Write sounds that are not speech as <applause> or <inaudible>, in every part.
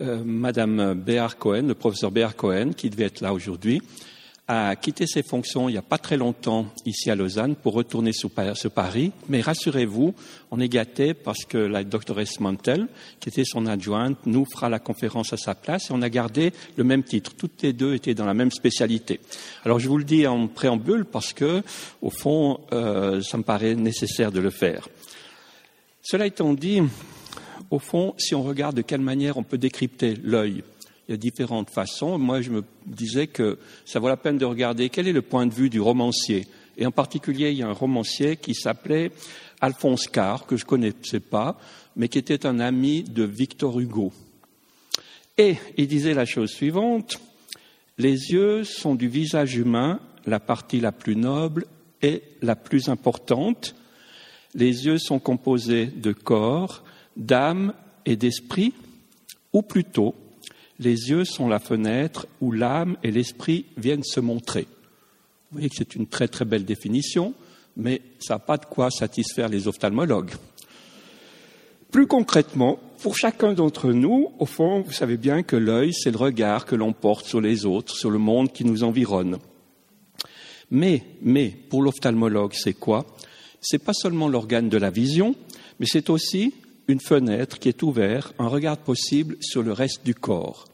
euh, Madame Béar Cohen, le professeur Béar Cohen, qui devait être là aujourd'hui, a quitté ses fonctions il n'y a pas très longtemps ici à Lausanne pour retourner sur, Paris. Mais rassurez-vous, on est gâté parce que la doctoresse Mantel, qui était son adjointe, nous fera la conférence à sa place et on a gardé le même titre. Toutes les deux étaient dans la même spécialité. Alors je vous le dis en préambule parce que, au fond, euh, ça me paraît nécessaire de le faire. Cela étant dit, au fond, si on regarde de quelle manière on peut décrypter l'œil, il y a différentes façons. Moi, je me disais que ça vaut la peine de regarder quel est le point de vue du romancier. Et en particulier, il y a un romancier qui s'appelait Alphonse Carr, que je ne connaissais pas, mais qui était un ami de Victor Hugo. Et il disait la chose suivante, les yeux sont du visage humain la partie la plus noble et la plus importante. Les yeux sont composés de corps, d'âme et d'esprit, ou plutôt, les yeux sont la fenêtre où l'âme et l'esprit viennent se montrer. Vous voyez que c'est une très très belle définition, mais ça n'a pas de quoi satisfaire les ophtalmologues. Plus concrètement, pour chacun d'entre nous, au fond, vous savez bien que l'œil, c'est le regard que l'on porte sur les autres, sur le monde qui nous environne. Mais, mais, pour l'ophtalmologue, c'est quoi? C'est pas seulement l'organe de la vision, mais c'est aussi une fenêtre qui est ouverte, un regard possible sur le reste du corps.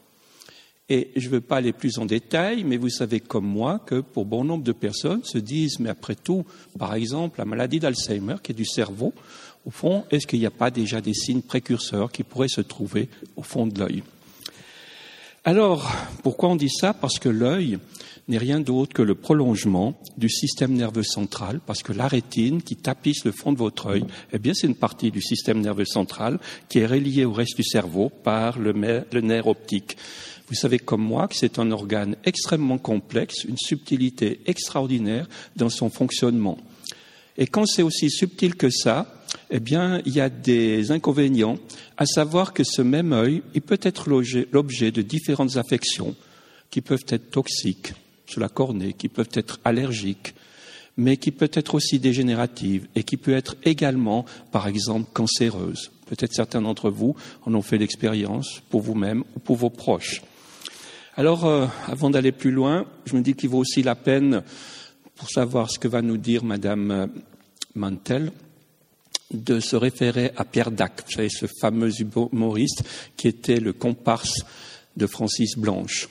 Et je ne veux pas aller plus en détail, mais vous savez comme moi que pour bon nombre de personnes se disent, mais après tout, par exemple, la maladie d'Alzheimer, qui est du cerveau, au fond, est-ce qu'il n'y a pas déjà des signes précurseurs qui pourraient se trouver au fond de l'œil? Alors, pourquoi on dit ça? Parce que l'œil n'est rien d'autre que le prolongement du système nerveux central, parce que la rétine qui tapisse le fond de votre œil, eh bien, c'est une partie du système nerveux central qui est reliée au reste du cerveau par le nerf optique. Vous savez comme moi que c'est un organe extrêmement complexe, une subtilité extraordinaire dans son fonctionnement. Et quand c'est aussi subtil que ça, eh bien, il y a des inconvénients, à savoir que ce même œil, il peut être l'objet de différentes affections qui peuvent être toxiques sur la cornée, qui peuvent être allergiques, mais qui peuvent être aussi dégénératives et qui peuvent être également, par exemple, cancéreuses. Peut-être certains d'entre vous en ont fait l'expérience pour vous-même ou pour vos proches. Alors, euh, avant d'aller plus loin, je me dis qu'il vaut aussi la peine, pour savoir ce que va nous dire Madame euh, Mantel, de se référer à Pierre Dac, vous savez, ce fameux humoriste qui était le comparse de Francis Blanche.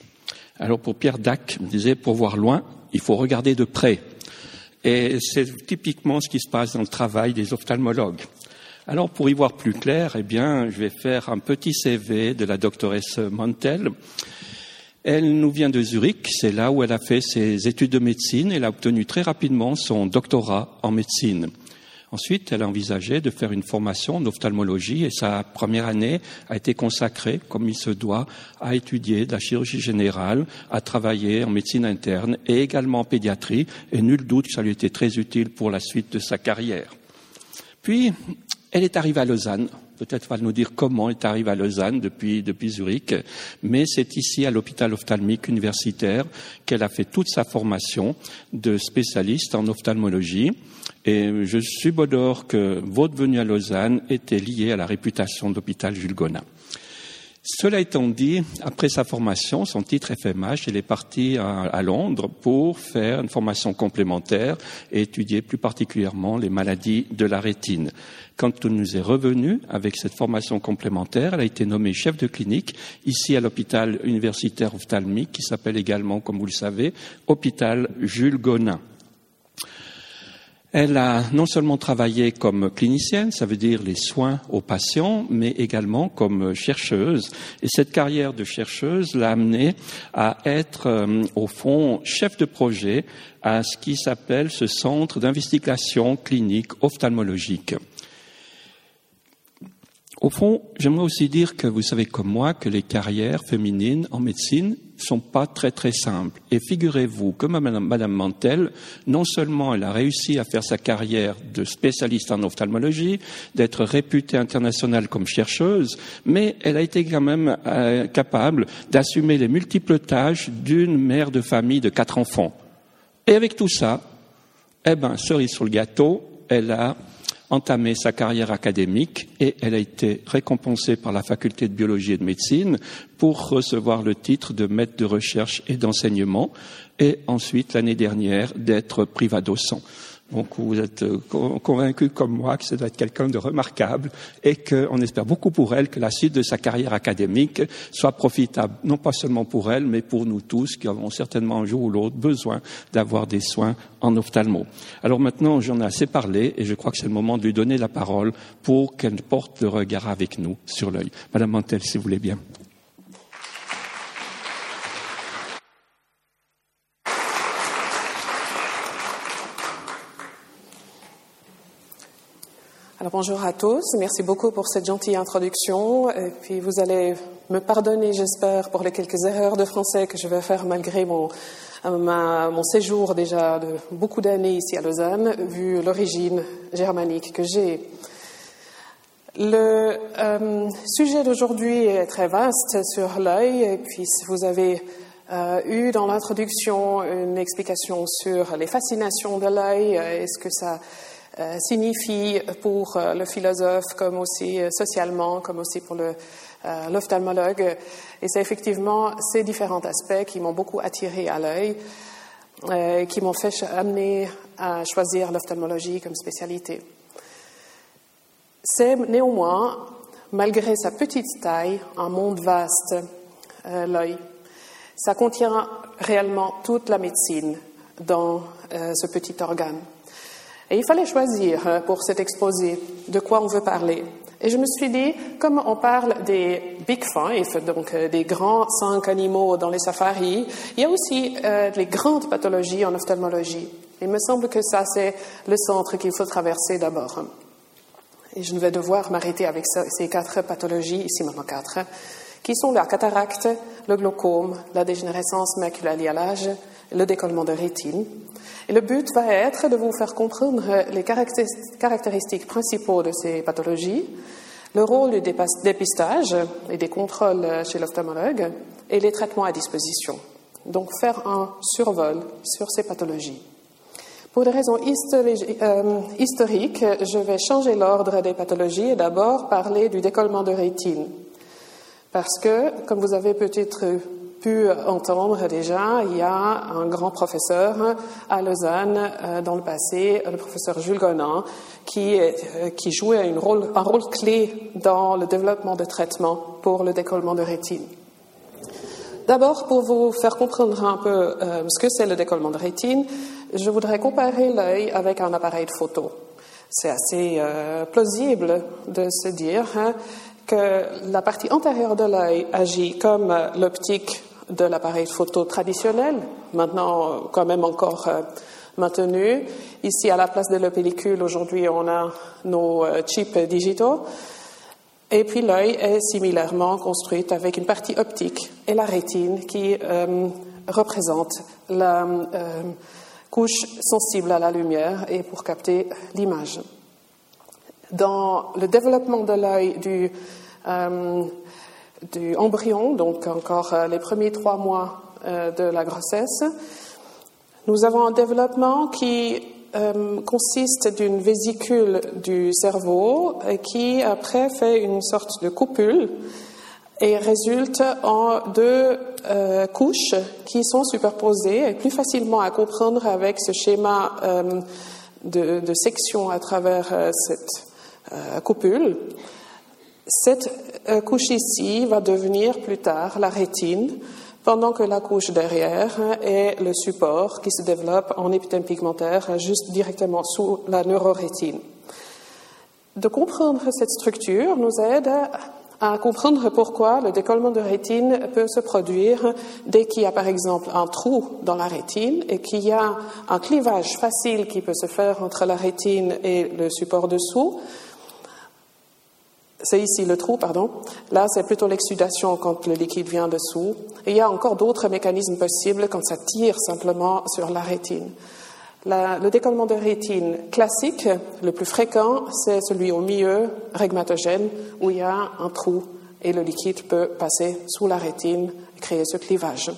Alors pour Pierre Dac, me disait, pour voir loin, il faut regarder de près. Et c'est typiquement ce qui se passe dans le travail des ophtalmologues. Alors pour y voir plus clair, eh bien, je vais faire un petit CV de la doctoresse Mantel. Elle nous vient de Zurich, c'est là où elle a fait ses études de médecine. Elle a obtenu très rapidement son doctorat en médecine. Ensuite, elle a envisagé de faire une formation en ophtalmologie et sa première année a été consacrée, comme il se doit, à étudier de la chirurgie générale, à travailler en médecine interne et également en pédiatrie. Et nul doute que ça lui était très utile pour la suite de sa carrière. Puis, elle est arrivée à Lausanne Peut-être va nous dire comment elle arrive à Lausanne depuis, depuis Zurich, mais c'est ici à l'hôpital ophtalmique universitaire qu'elle a fait toute sa formation de spécialiste en ophtalmologie. Et je subodore que votre venue à Lausanne était liée à la réputation de l'hôpital Jules Gonin. Cela étant dit, après sa formation, son titre FMH, elle est partie à, Londres pour faire une formation complémentaire et étudier plus particulièrement les maladies de la rétine. Quand elle nous est revenue avec cette formation complémentaire, elle a été nommée chef de clinique ici à l'hôpital universitaire ophtalmique qui s'appelle également, comme vous le savez, hôpital Jules Gonin. Elle a non seulement travaillé comme clinicienne, ça veut dire les soins aux patients, mais également comme chercheuse. Et cette carrière de chercheuse l'a amenée à être, euh, au fond, chef de projet à ce qui s'appelle ce centre d'investigation clinique ophtalmologique. Au fond, j'aimerais aussi dire que vous savez comme moi que les carrières féminines en médecine sont pas très très simples. Et figurez-vous que Madame Mantel, non seulement elle a réussi à faire sa carrière de spécialiste en ophtalmologie, d'être réputée internationale comme chercheuse, mais elle a été quand même euh, capable d'assumer les multiples tâches d'une mère de famille de quatre enfants. Et avec tout ça, eh ben, cerise sur le gâteau, elle a entamé sa carrière académique et elle a été récompensée par la faculté de biologie et de médecine pour recevoir le titre de maître de recherche et d'enseignement et ensuite l'année dernière d'être privadocent. Donc vous êtes euh, convaincu comme moi que ça doit être quelqu'un de remarquable et qu'on espère beaucoup pour elle que la suite de sa carrière académique soit profitable, non pas seulement pour elle, mais pour nous tous qui avons certainement un jour ou l'autre besoin d'avoir des soins en ophtalmo. Alors maintenant, j'en ai assez parlé et je crois que c'est le moment de lui donner la parole pour qu'elle porte le regard avec nous sur l'œil. Madame Mantel, si vous voulez bien. Bonjour à tous, merci beaucoup pour cette gentille introduction. Et puis vous allez me pardonner, j'espère, pour les quelques erreurs de français que je vais faire malgré mon, euh, séjour déjà de beaucoup d'années ici à Lausanne, vu l'origine germanique que j'ai. Le euh, sujet d'aujourd'hui est très vaste sur l'œil, et puis vous avez euh, eu dans l'introduction une explication sur les fascinations de l'œil, est-ce que ça euh, signifie pour euh, le philosophe, comme aussi euh, socialement, comme aussi pour l'ophtalmologue. Et c'est effectivement ces différents aspects qui m'ont beaucoup attiré à l'œil, qui m'ont fait amener à choisir l'ophtalmologie comme spécialité. C'est néanmoins, malgré sa petite taille, un monde vaste, l'œil. Ça contient réellement toute la médecine dans ce petit organe. Et il fallait choisir euh, pour cet exposé de quoi on veut parler. Et je me suis dit, comme on parle des big five, donc euh, des grands cinq animaux dans les safaris, il y a aussi euh, les grandes pathologies en ophtalmologie. Il me semble que ça, c'est le centre qu'il faut traverser d'abord. Et je vais devoir m'arrêter avec ces quatre pathologies, ici maintenant quatre, qui sont la cataracte, le glaucome, la dégénérescence maculaire à l'âge, le décollement de rétine. Et le but va être de vous faire comprendre les caractéristiques principaux de ces pathologies, le rôle du dépistage et des contrôles chez l'ophtalmologue et les traitements à disposition. Donc faire un survol sur ces pathologies. Pour des raisons euh, historiques, je vais changer l'ordre des pathologies et d'abord parler du décollement de rétine. Parce que, comme vous avez peut-être entendre déjà, il y a un grand professeur à Lausanne euh, dans le passé, le professeur Jules Gonin, qui, euh, qui jouait un rôle, un rôle clé dans le développement de traitements pour le décollement de rétine. D'abord, pour vous faire comprendre un peu euh, ce que c'est le décollement de rétine, je voudrais comparer l'œil avec un appareil de photo. C'est assez plausible de se dire hein, que la partie antérieure de l'œil agit comme l'optique de l'appareil photo traditionnel, maintenant quand même encore euh, maintenu. Ici, à la place de la pellicule, aujourd'hui, on a nos euh, chips digitaux. Et puis l'œil est similairement construit avec une partie optique et la rétine qui euh, représente la couche sensible à la lumière et pour capter l'image. Dans le développement de l'œil du du embryon, donc encore euh, les premiers trois mois euh, de la grossesse. Nous avons un développement qui euh, consiste d'une vésicule du cerveau qui après fait une sorte de coupule et résulte en deux couches qui sont superposées et plus facilement à comprendre avec ce schéma de, de, section à travers cette coupule. Cette couche ici va devenir plus tard la rétine, pendant que la couche derrière est le support qui se développe en épithème pigmentaire juste directement sous la neurorétine. De comprendre cette structure nous aide à comprendre pourquoi le décollement de rétine peut se produire dès qu'il y a par exemple un trou dans la rétine et qu'il y a un clivage facile qui peut se faire entre la rétine et le support dessous c'est ici le trou, pardon. Là, c'est plutôt l'exsudation quand le liquide vient dessous. Il y a encore d'autres mécanismes possibles quand ça tire simplement sur la rétine. le décollement de rétine classique, le plus fréquent, c'est celui au milieu, régmatogène, où il y a un trou et le liquide peut passer sous la rétine et créer ce clivage.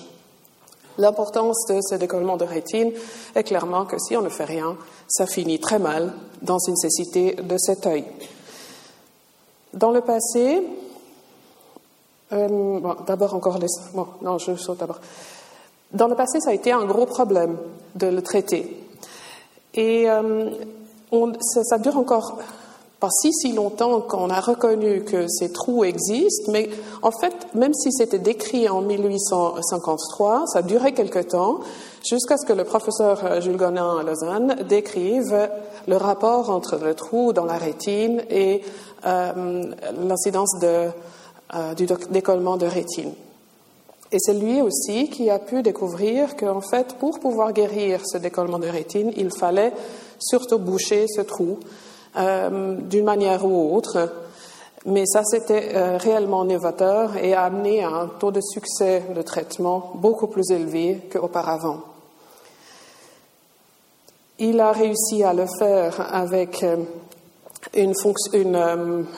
L'importance de ce décollement de rétine est clairement que si on ne fait rien, ça finit très mal dans une cécité de cet œil. Dans le passé, euh, d'abord encore les. Bon, non, je saute d'abord. Dans le passé, ça a été un gros problème de le traiter. Et euh, ça, dure encore pas si si longtemps qu'on a reconnu que ces trous existent, mais en fait, même si c'était décrit en 1853, ça durait quelque temps, jusqu'à ce que le professeur Jules Gonin à Lausanne décrive le rapport entre le trou dans la rétine et euh, l'incidence euh, du décollement de rétine. Et c'est lui aussi qui a pu découvrir qu'en fait, pour pouvoir guérir ce décollement de rétine, il fallait surtout boucher ce trou euh, d'une manière ou autre. Mais ça, c'était euh, réellement novateur et a amené à un taux de succès de traitement beaucoup plus élevé qu'auparavant. Il a réussi à le faire avec euh, une,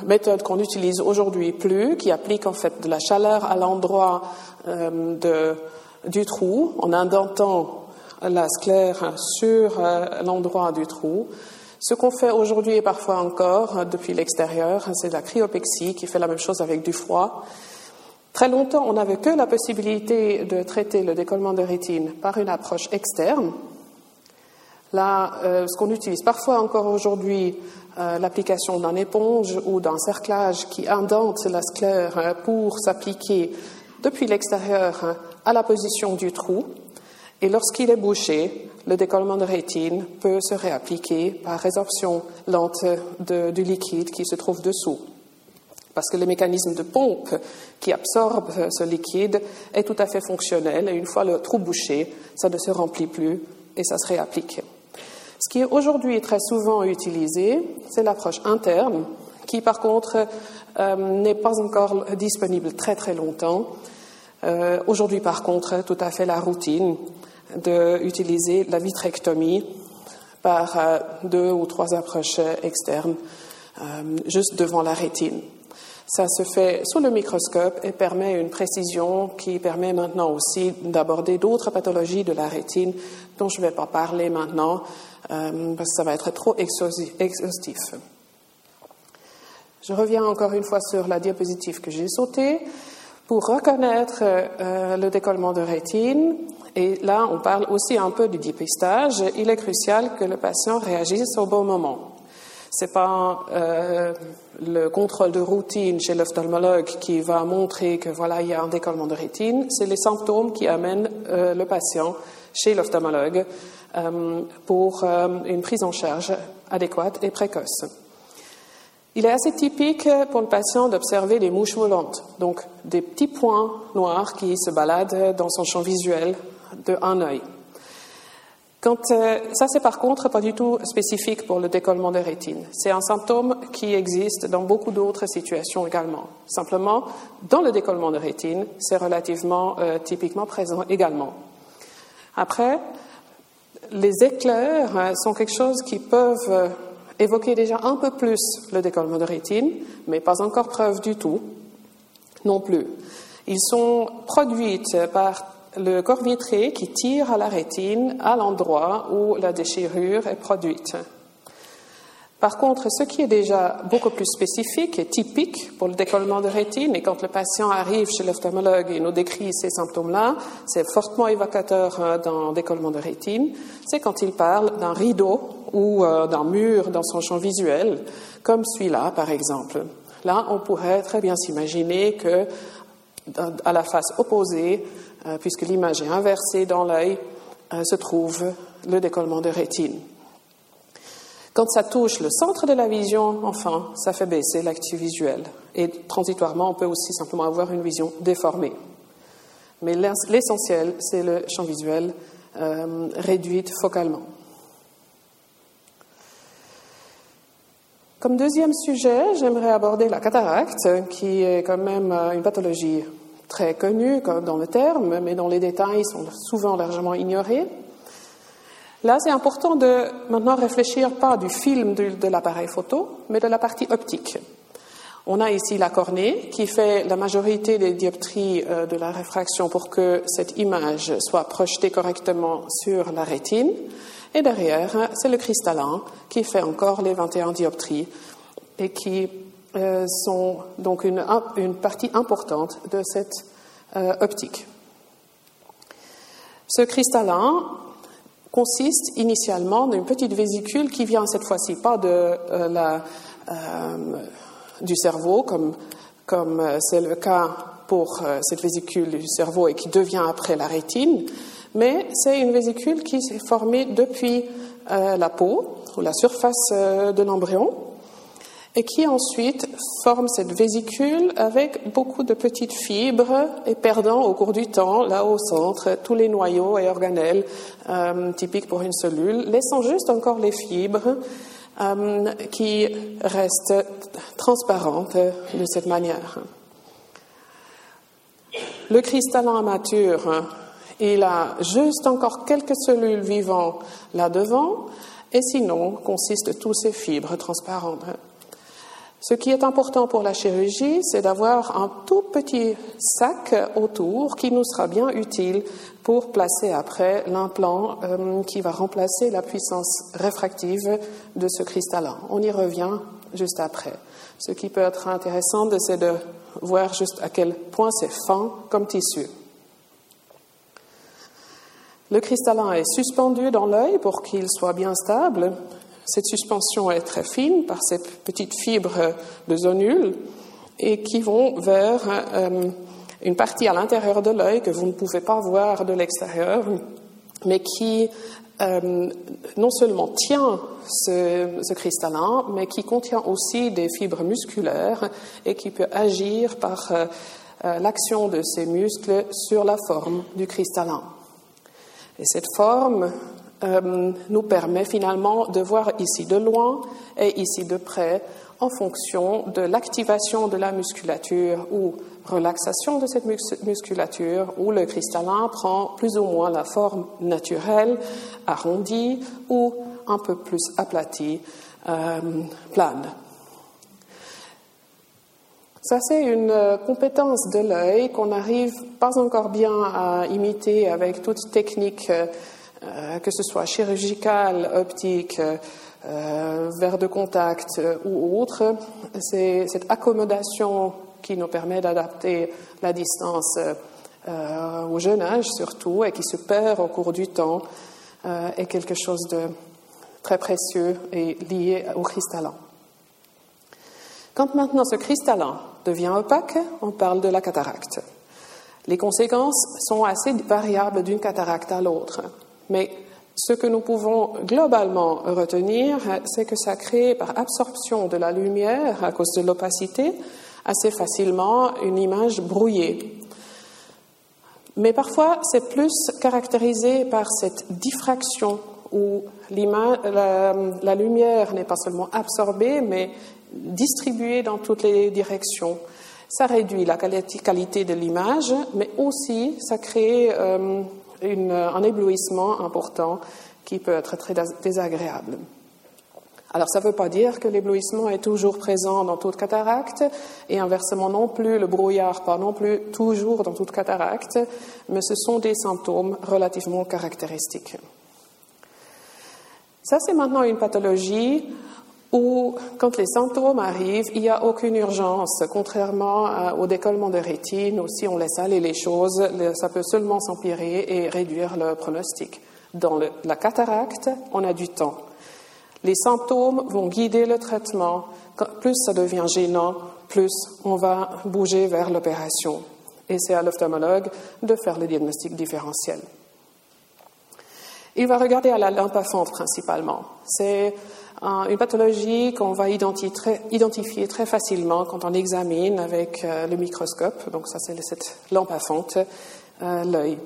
méthode qu'on n'utilise aujourd'hui plus, qui applique en fait de la chaleur à l'endroit du trou en indentant la sclère sur l'endroit du trou. Ce qu'on fait aujourd'hui et parfois encore euh, depuis l'extérieur, c'est la cryopexie qui fait la même chose avec du froid. Très longtemps, on n'avait que la possibilité de traiter le décollement de rétine par une approche externe. Là, euh, ce qu'on utilise parfois encore aujourd'hui, euh, l'application d'un éponge ou d'un cerclage qui indente la sclère pour s'appliquer depuis l'extérieur à la position du trou. Et lorsqu'il est bouché, le décollement de rétine peut se réappliquer par résorption lente du liquide qui se trouve dessous. Parce que le mécanisme de pompe qui absorbe ce liquide est tout à fait fonctionnel et une fois le trou bouché, ça ne se remplit plus et ça se réapplique. Ce qui est aujourd'hui très souvent utilisé, c'est l'approche interne, qui par contre euh, n'est pas encore disponible très très longtemps. Euh, aujourd'hui par contre, tout à fait la routine d'utiliser la vitrectomie par euh, deux ou trois approches externes euh, juste devant la rétine. Ça se fait sous le microscope et permet une précision qui permet maintenant aussi d'aborder d'autres pathologies de la rétine dont je ne vais pas parler maintenant euh, parce que ça va être trop exhaustif. Je reviens encore une fois sur la diapositive que j'ai sautée. Pour reconnaître le décollement de rétine, et là, on parle aussi un peu du dépistage. Il est crucial que le patient réagisse au bon moment. Ce n'est pas euh, le contrôle de routine chez l'ophtalmologue qui va montrer que voilà, il y a un décollement de rétine. C'est les symptômes qui amènent euh, le patient chez l'ophtalmologue euh, pour une prise en charge adéquate et précoce. Il est assez typique pour le patient d'observer les mouches volantes, donc des petits points noirs qui se baladent dans son champ visuel de un œil. Quand, euh, ça, c'est par contre pas du tout spécifique pour le décollement de rétine. C'est un symptôme qui existe dans beaucoup d'autres situations également. Simplement, dans le décollement de rétine, c'est relativement euh, typiquement présent également. Après, les éclairs euh, sont quelque chose qui peuvent évoquer déjà un peu plus le décollement de rétine, mais pas encore preuve du tout non plus. Ils sont produits par le corps vitré qui tire à la rétine à l'endroit où la déchirure est produite. Par contre, ce qui est déjà beaucoup plus spécifique et typique pour le décollement de rétine, et quand le patient arrive chez l'ophtalmologue et nous décrit ces symptômes-là, c'est fortement évocateur d'un décollement de rétine, c'est quand il parle d'un rideau ou euh, d'un mur dans son champ visuel, comme celui-là, par exemple. Là, on pourrait très bien s'imaginer que à la face opposée, puisque l'image est inversée dans l'œil, euh, se trouve le décollement de rétine. Quand ça touche le centre de la vision, enfin, ça fait baisser l'actif visuel. Et transitoirement, on peut aussi simplement avoir une vision déformée. Mais l'essentiel, c'est le champ visuel euh, réduit focalement. Comme deuxième sujet, j'aimerais aborder la cataracte, qui est quand même une pathologie très connus dans le terme, mais dont les détails sont souvent largement ignorés. Là, c'est important de maintenant réfléchir pas du film de, l'appareil photo, mais de la partie optique. On a ici la cornée qui fait la majorité des dioptries euh, de la réfraction pour que cette image soit projetée correctement sur la rétine. Et derrière, c'est le cristallin qui fait encore les 21 dioptries et qui euh, sont donc une, partie importante de cette euh, optique. Ce cristallin consiste initialement d'une petite vésicule qui vient cette fois-ci pas de euh, la, du cerveau, comme comme c'est le cas pour cette vésicule du cerveau et qui devient après la rétine, mais c'est une vésicule qui s'est formée depuis la peau ou la surface de l'embryon et qui ensuite forme cette vésicule avec beaucoup de petites fibres et perdant au cours du temps, là au centre, tous les noyaux et organelles euh, typiques pour une cellule, laissant juste encore les fibres euh, qui restent transparentes de cette manière. Le cristallin mature, il a juste encore quelques cellules vivantes là-devant, et sinon consiste tous ces fibres transparentes. Ce qui est important pour la chirurgie, c'est d'avoir un tout petit sac autour qui nous sera bien utile pour placer après l'implant euh, qui va remplacer la puissance réfractive de ce cristallin. On y revient juste après. Ce qui peut être intéressant, c'est de voir juste à quel point c'est fin comme tissu. Le cristallin est suspendu dans l'œil pour qu'il soit bien stable cette suspension est très fine par ces petites fibres de zonules et qui vont vers euh, une partie à l'intérieur de l'œil que vous ne pouvez pas voir de l'extérieur, mais qui euh, non seulement tient ce, cristallin, mais qui contient aussi des fibres musculaires et qui peut agir par euh, l'action de ces muscles sur la forme du cristallin. Et cette forme euh, nous permet finalement de voir ici de loin et ici de près en fonction de l'activation de la musculature ou relaxation de cette musculature où le cristallin prend plus ou moins la forme naturelle, arrondie ou un peu plus aplatie, euh, plane. Ça, c'est une euh, compétence de l'œil qu'on n'arrive pas encore bien à imiter avec toute technique euh, que ce soit chirurgical, optique, euh, de contact euh, ou autre, c'est cette accommodation qui nous permet d'adapter la distance au jeune âge surtout et qui se perd au cours du temps est quelque chose de très précieux et lié au cristallin. Quand maintenant ce cristallin devient opaque, on parle de la cataracte. Les conséquences sont assez variables d'une cataracte à l'autre. Mais ce que nous pouvons globalement retenir, c'est que ça crée par absorption de la lumière à cause de l'opacité assez facilement une image brouillée. Mais parfois, c'est plus caractérisé par cette diffraction où la, lumière n'est pas seulement absorbée, mais distribuée dans toutes les directions. Ça réduit la qualité de l'image, mais aussi ça crée euh, un éblouissement important qui peut être très désagréable. Alors, ça ne veut pas dire que l'éblouissement est toujours présent dans toute cataracte, et inversement non plus, le brouillard pas non plus toujours dans toute cataracte, mais ce sont des symptômes relativement caractéristiques. Ça, c'est maintenant une pathologie où, quand les symptômes arrivent, il n'y a aucune urgence, contrairement au décollement de rétine, où si on laisse aller les choses, ça peut seulement s'empirer et réduire le pronostic. Dans la cataracte, on a du temps. Les symptômes vont guider le traitement. Plus ça devient gênant, plus on va bouger vers l'opération. Et c'est à l'ophtalmologue de faire le diagnostic différentiel. Il va regarder à la lampe à fente principalement. C'est une pathologie qu'on va identifier très, facilement quand on examine avec euh, le microscope. Donc ça, c'est cette lampe à fente, euh, l'œil.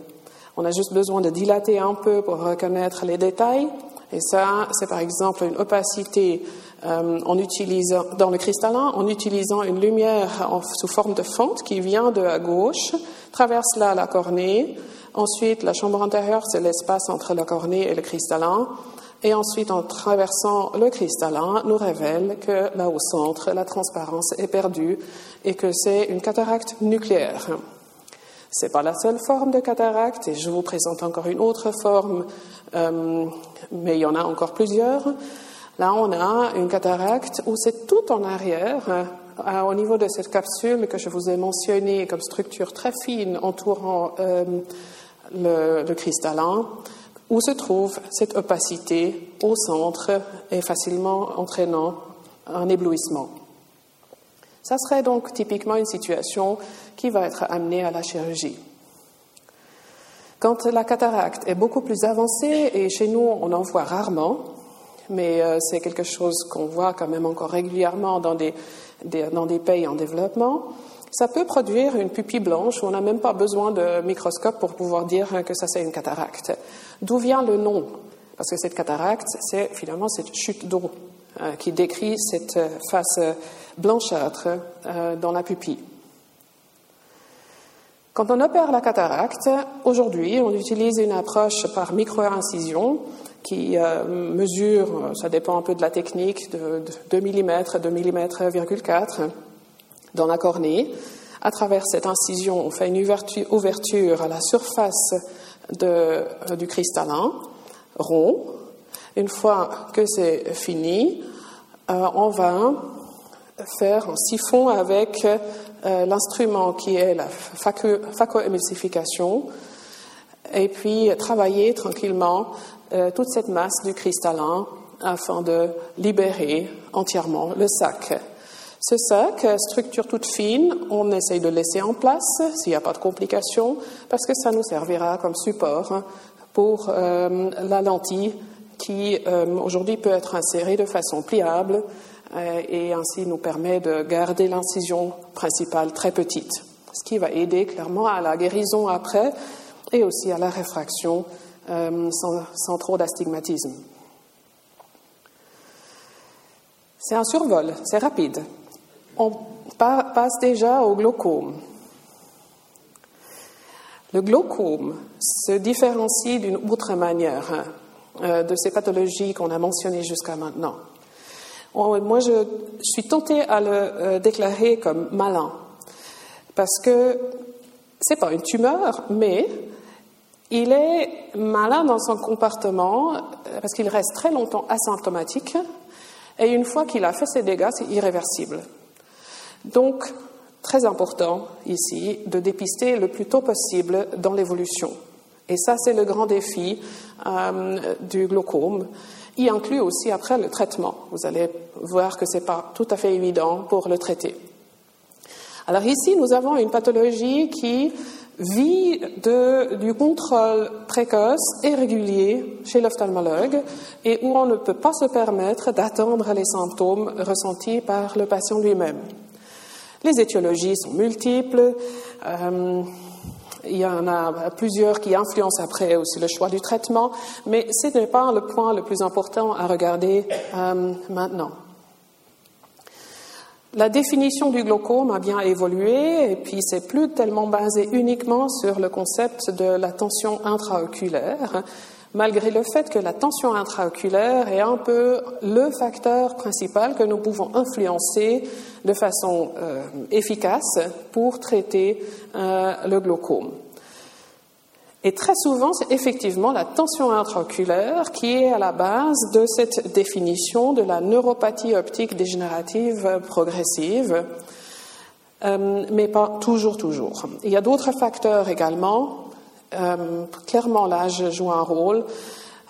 On a juste besoin de dilater un peu pour reconnaître les détails. Et ça, c'est par exemple une opacité euh, en utilisant, dans le cristallin en utilisant une lumière sous forme de fente qui vient de à gauche, traverse là la cornée. Ensuite, la chambre antérieure, c'est l'espace entre la cornée et le cristallin. Et ensuite en traversant le cristallin nous révèle que là au centre, la transparence est perdue et que c'est une cataracte nucléaire. C'est pas la seule forme de cataracte et je vous présente encore une autre forme, euh, mais il y en a encore plusieurs. Là, on a une cataracte où c'est tout en arrière, euh, au niveau de cette capsule que je vous ai mentionnée comme structure très fine entourant euh, le cristallin où se trouve cette opacité au centre et facilement entraînant un éblouissement? Ça serait donc typiquement une situation qui va être amenée à la chirurgie. Quand la cataracte est beaucoup plus avancée, et chez nous on en voit rarement, mais euh, c'est quelque chose qu'on voit quand même encore régulièrement dans des, dans des pays en développement, ça peut produire une pupille blanche où on n'a même pas besoin de microscope pour pouvoir dire que ça c'est une cataracte. D'où vient le nom? Parce que cette cataracte, c'est finalement cette chute d'eau euh, qui décrit cette euh, face blanchâtre euh, dans la pupille. Quand on opère la cataracte, aujourd'hui, on utilise une approche par micro-incision qui mesure, ça dépend un peu de la technique, de, 2 mm, 2 mm,4 dans la cornée. À travers cette incision, on fait une ouverture à la surface de, du cristallin rond. Une fois que c'est fini, euh, on va faire un siphon avec euh, l'instrument qui est la phacoémulsification et puis travailler tranquillement euh, toute cette masse du cristallin afin de libérer entièrement le sac. Ce sac, structure toute fine, on essaye de laisser en place s'il n'y a pas de complications, parce que ça nous servira comme support pour euh, la lentille qui euh, aujourd'hui peut être insérée de façon pliable euh, et ainsi nous permet de garder l'incision principale très petite, ce qui va aider clairement à la guérison après et aussi à la réfraction sans trop d'astigmatisme. C'est un survol, c'est rapide on passe déjà au glaucome. Le glaucome se différencie d'une autre manière hein, euh, de ces pathologies qu'on a mentionnées jusqu'à maintenant. Moi, je suis tentée à le euh, déclarer comme malin, parce que c'est pas une tumeur, mais il est malin dans son comportement euh, parce qu'il reste très longtemps asymptomatique, et une fois qu'il a fait ses dégâts, c'est irréversible. Donc, très important ici de dépister le plus tôt possible dans l'évolution. Et ça, c'est le grand défi euh, du glaucome. Il inclut aussi après le traitement. Vous allez voir que ce n'est pas tout à fait évident pour le traiter. Alors ici, nous avons une pathologie qui vit du contrôle précoce et régulier chez l'ophtalmologue et où on ne peut pas se permettre d'attendre les symptômes ressentis par le patient lui-même. Les étiologies sont multiples. Euh, il y en a plusieurs qui influencent après aussi le choix du traitement, mais ce n'est pas le point le plus important à regarder euh, maintenant. La définition du glaucome a bien évolué et puis c'est plus tellement basé uniquement sur le concept de la tension intraoculaire, malgré le fait que la tension intraoculaire est un peu le facteur principal que nous pouvons influencer de façon euh, efficace pour traiter euh, le glaucome. Et très souvent, c'est effectivement la tension intraoculaire qui est à la base de cette définition de la neuropathie optique dégénérative progressive, euh, mais pas toujours, toujours. Il y a d'autres facteurs également clairement, l'âge joue un rôle.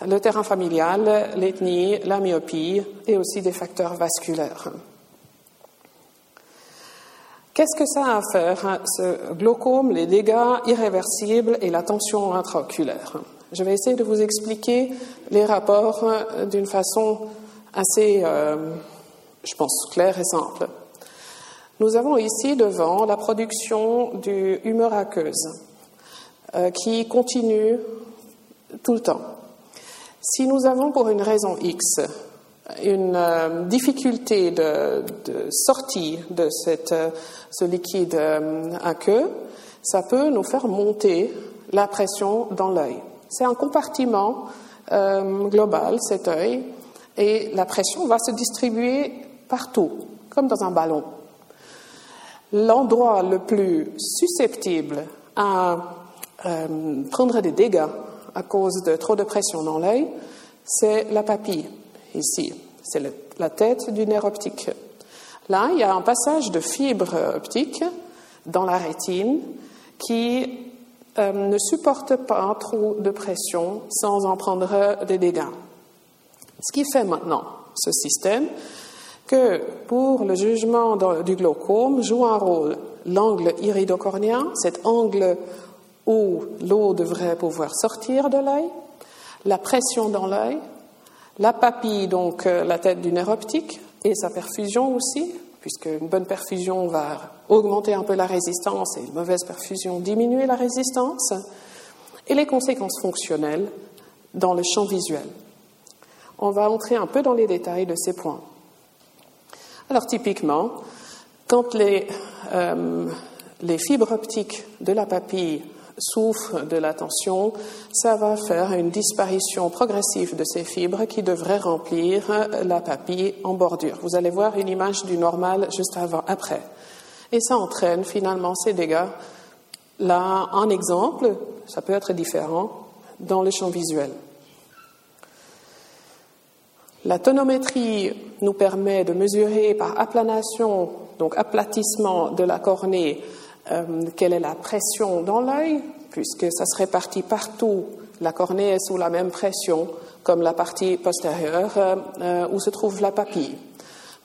Le terrain familial, l'ethnie, la myopie et aussi des facteurs vasculaires. Qu'est-ce que ça a à faire, hein, ce glaucome, les dégâts irréversibles et la tension intraoculaire? Je vais essayer de vous expliquer les rapports euh, d'une façon assez, euh, je pense, claire et simple. Nous avons ici devant la production du humeur aqueuse. Euh, qui continue tout le temps. Si nous avons pour une raison X une euh, difficulté de, sortie de euh, ce liquide aqueux, ça peut nous faire monter la pression dans l'œil. C'est un compartiment global, cet œil, et la pression va se distribuer partout, comme dans un ballon. L'endroit le plus susceptible à euh, prendre des dégâts à cause de trop de pression dans l'œil, c'est la papille, ici. C'est la tête du nerf optique. Là, il y a un passage de fibres optiques dans la rétine qui euh, ne supporte pas trop de pression sans en prendre des dégâts. Ce qui fait maintenant ce système que pour le jugement du glaucome joue un rôle l'angle iridocornien, cet angle où l'eau devrait pouvoir sortir de l'œil, la pression dans l'œil, la papille, donc euh, la tête du nerf optique, et sa perfusion aussi, puisque une bonne perfusion va augmenter un peu la résistance et une mauvaise perfusion diminuer la résistance, et les conséquences fonctionnelles dans le champ visuel. On va entrer un peu dans les détails de ces points. Alors typiquement, quand les, euh, les fibres optiques de la papille souffrent de la tension, ça va faire une disparition progressive de ces fibres qui devraient remplir la papille en bordure. Vous allez voir une image du normal juste avant, après. Et ça entraîne finalement ces dégâts. Là, un exemple, ça peut être différent dans le champ visuel. La tonométrie nous permet de mesurer par aplanation, donc aplatissement de la cornée, euh, quelle est la pression dans l'œil, puisque ça se répartit partout. La cornée est sous la même pression comme la partie postérieure euh, euh, où se trouve la papille.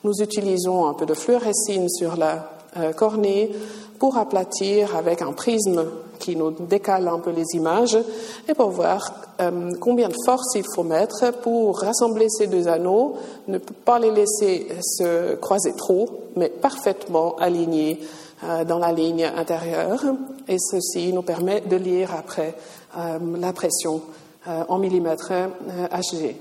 Nous utilisons un peu de fluorescine sur la cornée pour aplatir avec un prisme qui nous décale un peu les images et pour voir combien de force il faut mettre pour rassembler ces deux anneaux, ne pas les laisser se croiser trop, mais parfaitement alignés dans la ligne intérieure. Et ceci nous permet de lire après euh, la pression en millimètres Hg.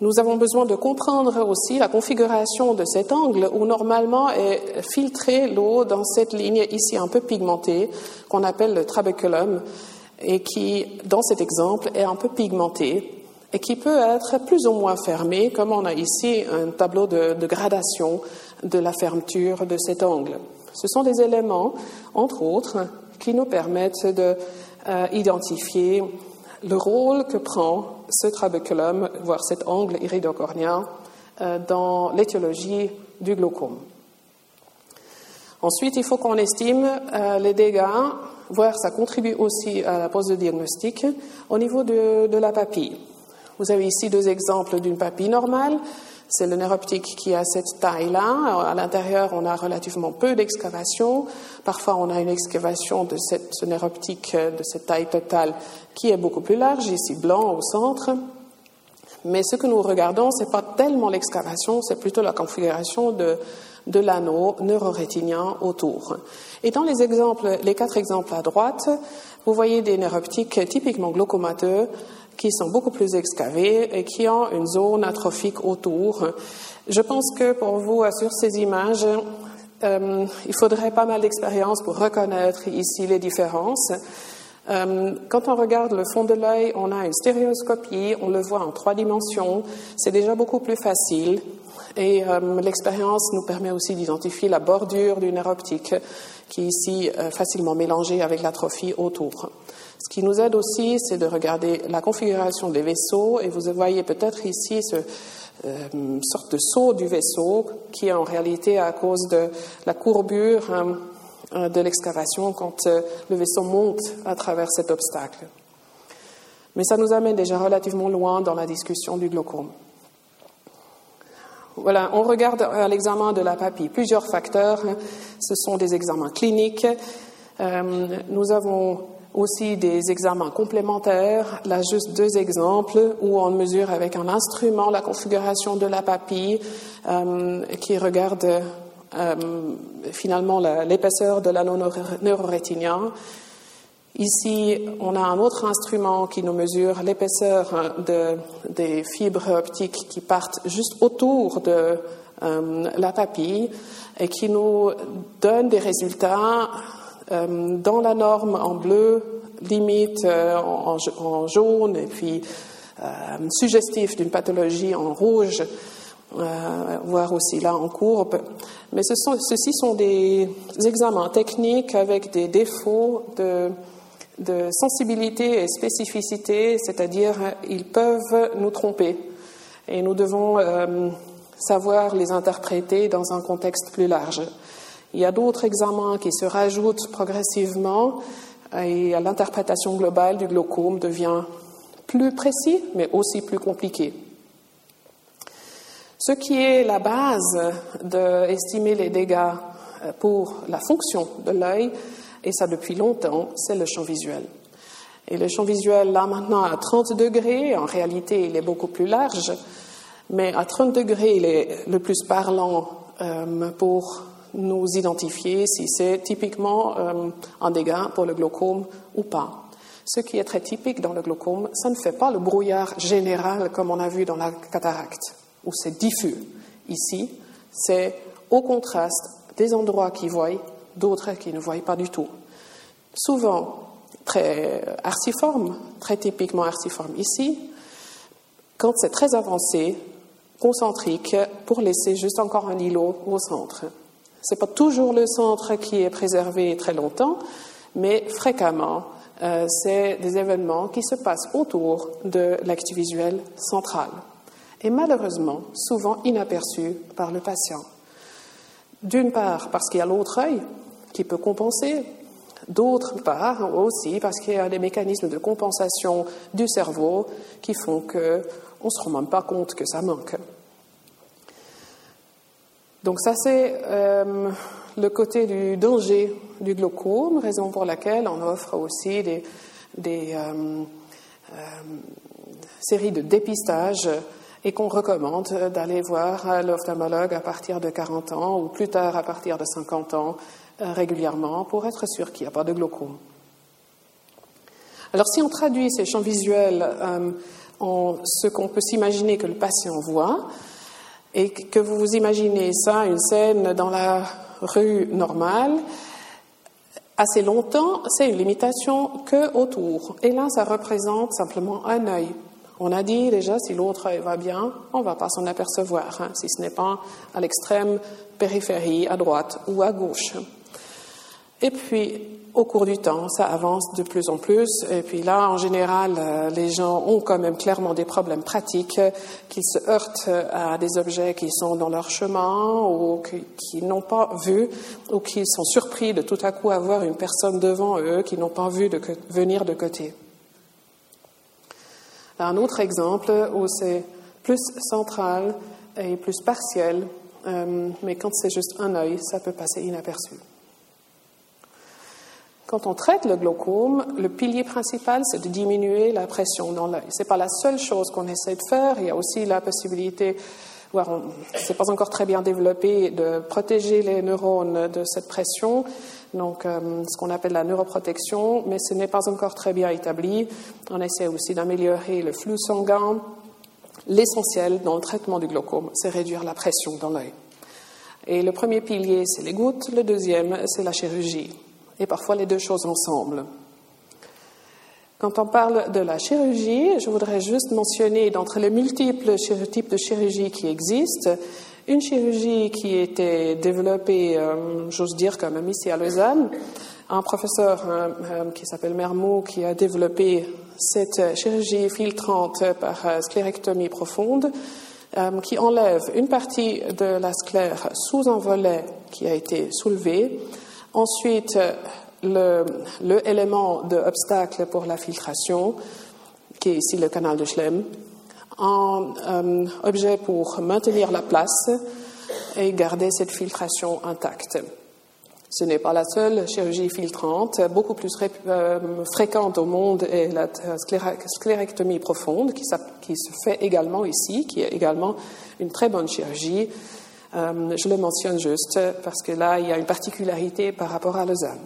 Nous avons besoin de comprendre aussi la configuration de cet angle où normalement est filtrée l'eau dans cette ligne ici un peu pigmentée qu'on appelle le trabeculum et qui, dans cet exemple, est un peu pigmenté et qui peut être plus ou moins fermé, comme on a ici un tableau de, de gradation de la fermeture de cet angle. Ce sont des éléments, entre autres, qui nous permettent d'identifier euh, le rôle que prend ce trabeculum, voire cet angle iridocornien, euh, dans l'étiologie du glaucome. Ensuite, il faut qu'on estime euh, les dégâts, voire ça contribue aussi à la pose de diagnostic au niveau de, de la papille. Vous avez ici deux exemples d'une papille normale. C'est le nerf optique qui a cette taille-là. À l'intérieur, on a relativement peu d'excavation. Parfois, on a une excavation de ce nerf optique de cette taille totale qui est beaucoup plus large, ici blanc au centre. Mais ce que nous regardons, ce n'est pas tellement l'excavation, c'est plutôt la configuration de, l'anneau neurorétinien autour. Et dans les quatre exemples à droite, vous voyez des nerfs optiques typiquement glaucomateux qui sont beaucoup plus excavés et qui ont une zone atrophique autour. Je pense que pour vous, sur ces images, euh, il faudrait pas mal d'expérience pour reconnaître ici les différences. Euh, quand on regarde le fond de l'œil, on a une stéréoscopie, on le voit en trois dimensions, c'est déjà beaucoup plus facile. Et euh, l'expérience nous permet aussi d'identifier la bordure du nerf optique qui est ici euh, facilement mélangée avec l'atrophie autour. Ce qui nous aide aussi, c'est de regarder la configuration des vaisseaux et vous voyez peut-être ici ce sorte de saut du vaisseau qui est en réalité à cause de la courbure euh, de l'excavation quand euh, le vaisseau monte à travers cet obstacle. Mais ça nous amène déjà relativement loin dans la discussion du glaucome. Voilà, on regarde à l'examen de la papille plusieurs facteurs. Ce sont des examens cliniques. Euh, nous avons aussi des examens complémentaires. Là, juste deux exemples où on mesure avec un instrument la configuration de la papille qui regarde euh, finalement l'épaisseur de l'anneau neurorétinien. Ici, on a un autre instrument qui nous mesure l'épaisseur de, des fibres optiques qui partent juste autour de euh, la papille et qui nous donne des résultats euh, dans la norme en bleu limite en, en, jaune et puis suggestif d'une pathologie en rouge, voire aussi là en courbe. Mais ce sont, ceci sont des examens techniques avec des défauts de de sensibilité et spécificité, c'est-à-dire ils peuvent nous tromper et nous devons euh, savoir les interpréter dans un contexte plus large. Il y a d'autres examens qui se rajoutent progressivement et l'interprétation globale du glaucome devient plus précis mais aussi plus compliqué. Ce qui est la base d'estimer les dégâts pour la fonction de l'œil, et ça depuis longtemps, c'est le champ visuel. Et le champ visuel, là maintenant, à 30 degrés, en réalité, il est beaucoup plus large, mais à 30 degrés, il est le plus parlant euh, pour nous identifier si c'est typiquement euh, un dégât pour le glaucome ou pas. Ce qui est très typique dans le glaucome, ça ne fait pas le brouillard général comme on a vu dans la cataracte, où c'est diffus. Ici, c'est au contraste des endroits qui voient d'autres qui ne voient pas du tout. Souvent très arciforme, très typiquement arciforme ici, quand c'est très avancé, concentrique, pour laisser juste encore un îlot au centre. Ce n'est pas toujours le centre qui est préservé très longtemps, mais fréquemment, euh, c'est des événements qui se passent autour de l'acte visuel central et malheureusement souvent inaperçus par le patient. D'une part parce qu'il y a l'autre œil qui peut compenser, d'autre part aussi parce qu'il y a des mécanismes de compensation du cerveau qui font qu'on ne se rend même pas compte que ça manque. Donc ça c'est euh, le côté du danger du glaucome, raison pour laquelle on offre aussi des, euh, euh, séries de dépistage et qu'on recommande d'aller voir l'ophtalmologue à partir de 40 ans ou plus tard à partir de 50 ans régulièrement pour être sûr qu'il n'y a pas de glaucome. Alors si on traduit ces champs visuels euh, en ce qu'on peut s'imaginer que le patient voit, et que vous vous imaginez ça, une scène dans la rue normale, assez longtemps, c'est une limitation que autour. Et là, ça représente simplement un œil. On a dit déjà, si l'autre œil va bien, on ne va pas s'en apercevoir, hein, si ce n'est pas à l'extrême périphérie, à droite ou à gauche. Et puis, au cours du temps, ça avance de plus en plus. Et puis là, en général, euh, les gens ont quand même clairement des problèmes pratiques, qu'ils se heurtent à des objets qui sont dans leur chemin ou qu'ils n'ont pas vu, ou qu'ils sont surpris de tout à coup avoir une personne devant eux qu'ils n'ont pas vu venir de côté. un autre exemple où c'est plus central et plus partiel, euh, mais quand c'est juste un œil, ça peut passer inaperçu. Quand on traite le glaucome, le pilier principal, c'est de diminuer la pression dans l'œil. Ce n'est pas la seule chose qu'on essaie de faire. Il y a aussi la possibilité, ce n'est pas encore très bien développé, de protéger les neurones de cette pression, donc euh, ce qu'on appelle la neuroprotection, mais ce n'est pas encore très bien établi. On essaie aussi d'améliorer le flux sanguin. L'essentiel dans le traitement du glaucome, c'est réduire la pression dans l'œil. Et le premier pilier, c'est les gouttes. Le deuxième, c'est la chirurgie et parfois les deux choses ensemble. Quand on parle de la chirurgie, je voudrais juste mentionner d'entre les multiples types de chirurgie qui existent, une chirurgie qui été développée, euh, j'ose dire quand même ici à Lausanne, un professeur euh, euh, qui s'appelle Mermot qui a développé cette chirurgie filtrante par sclérectomie profonde qui enlève une partie de la sclère sous un volet qui a été soulevé Ensuite, le, élément d'obstacle pour la filtration, qui est ici le canal de Schlemm, un euh, objet pour maintenir la place et garder cette filtration intacte. Ce n'est pas la seule chirurgie filtrante. Beaucoup plus euh, fréquente au monde est la sclérectomie profonde, qui, se fait également ici, qui est également une très bonne chirurgie euh, je le mentionne juste parce que là, il y a une particularité par rapport à Lausanne.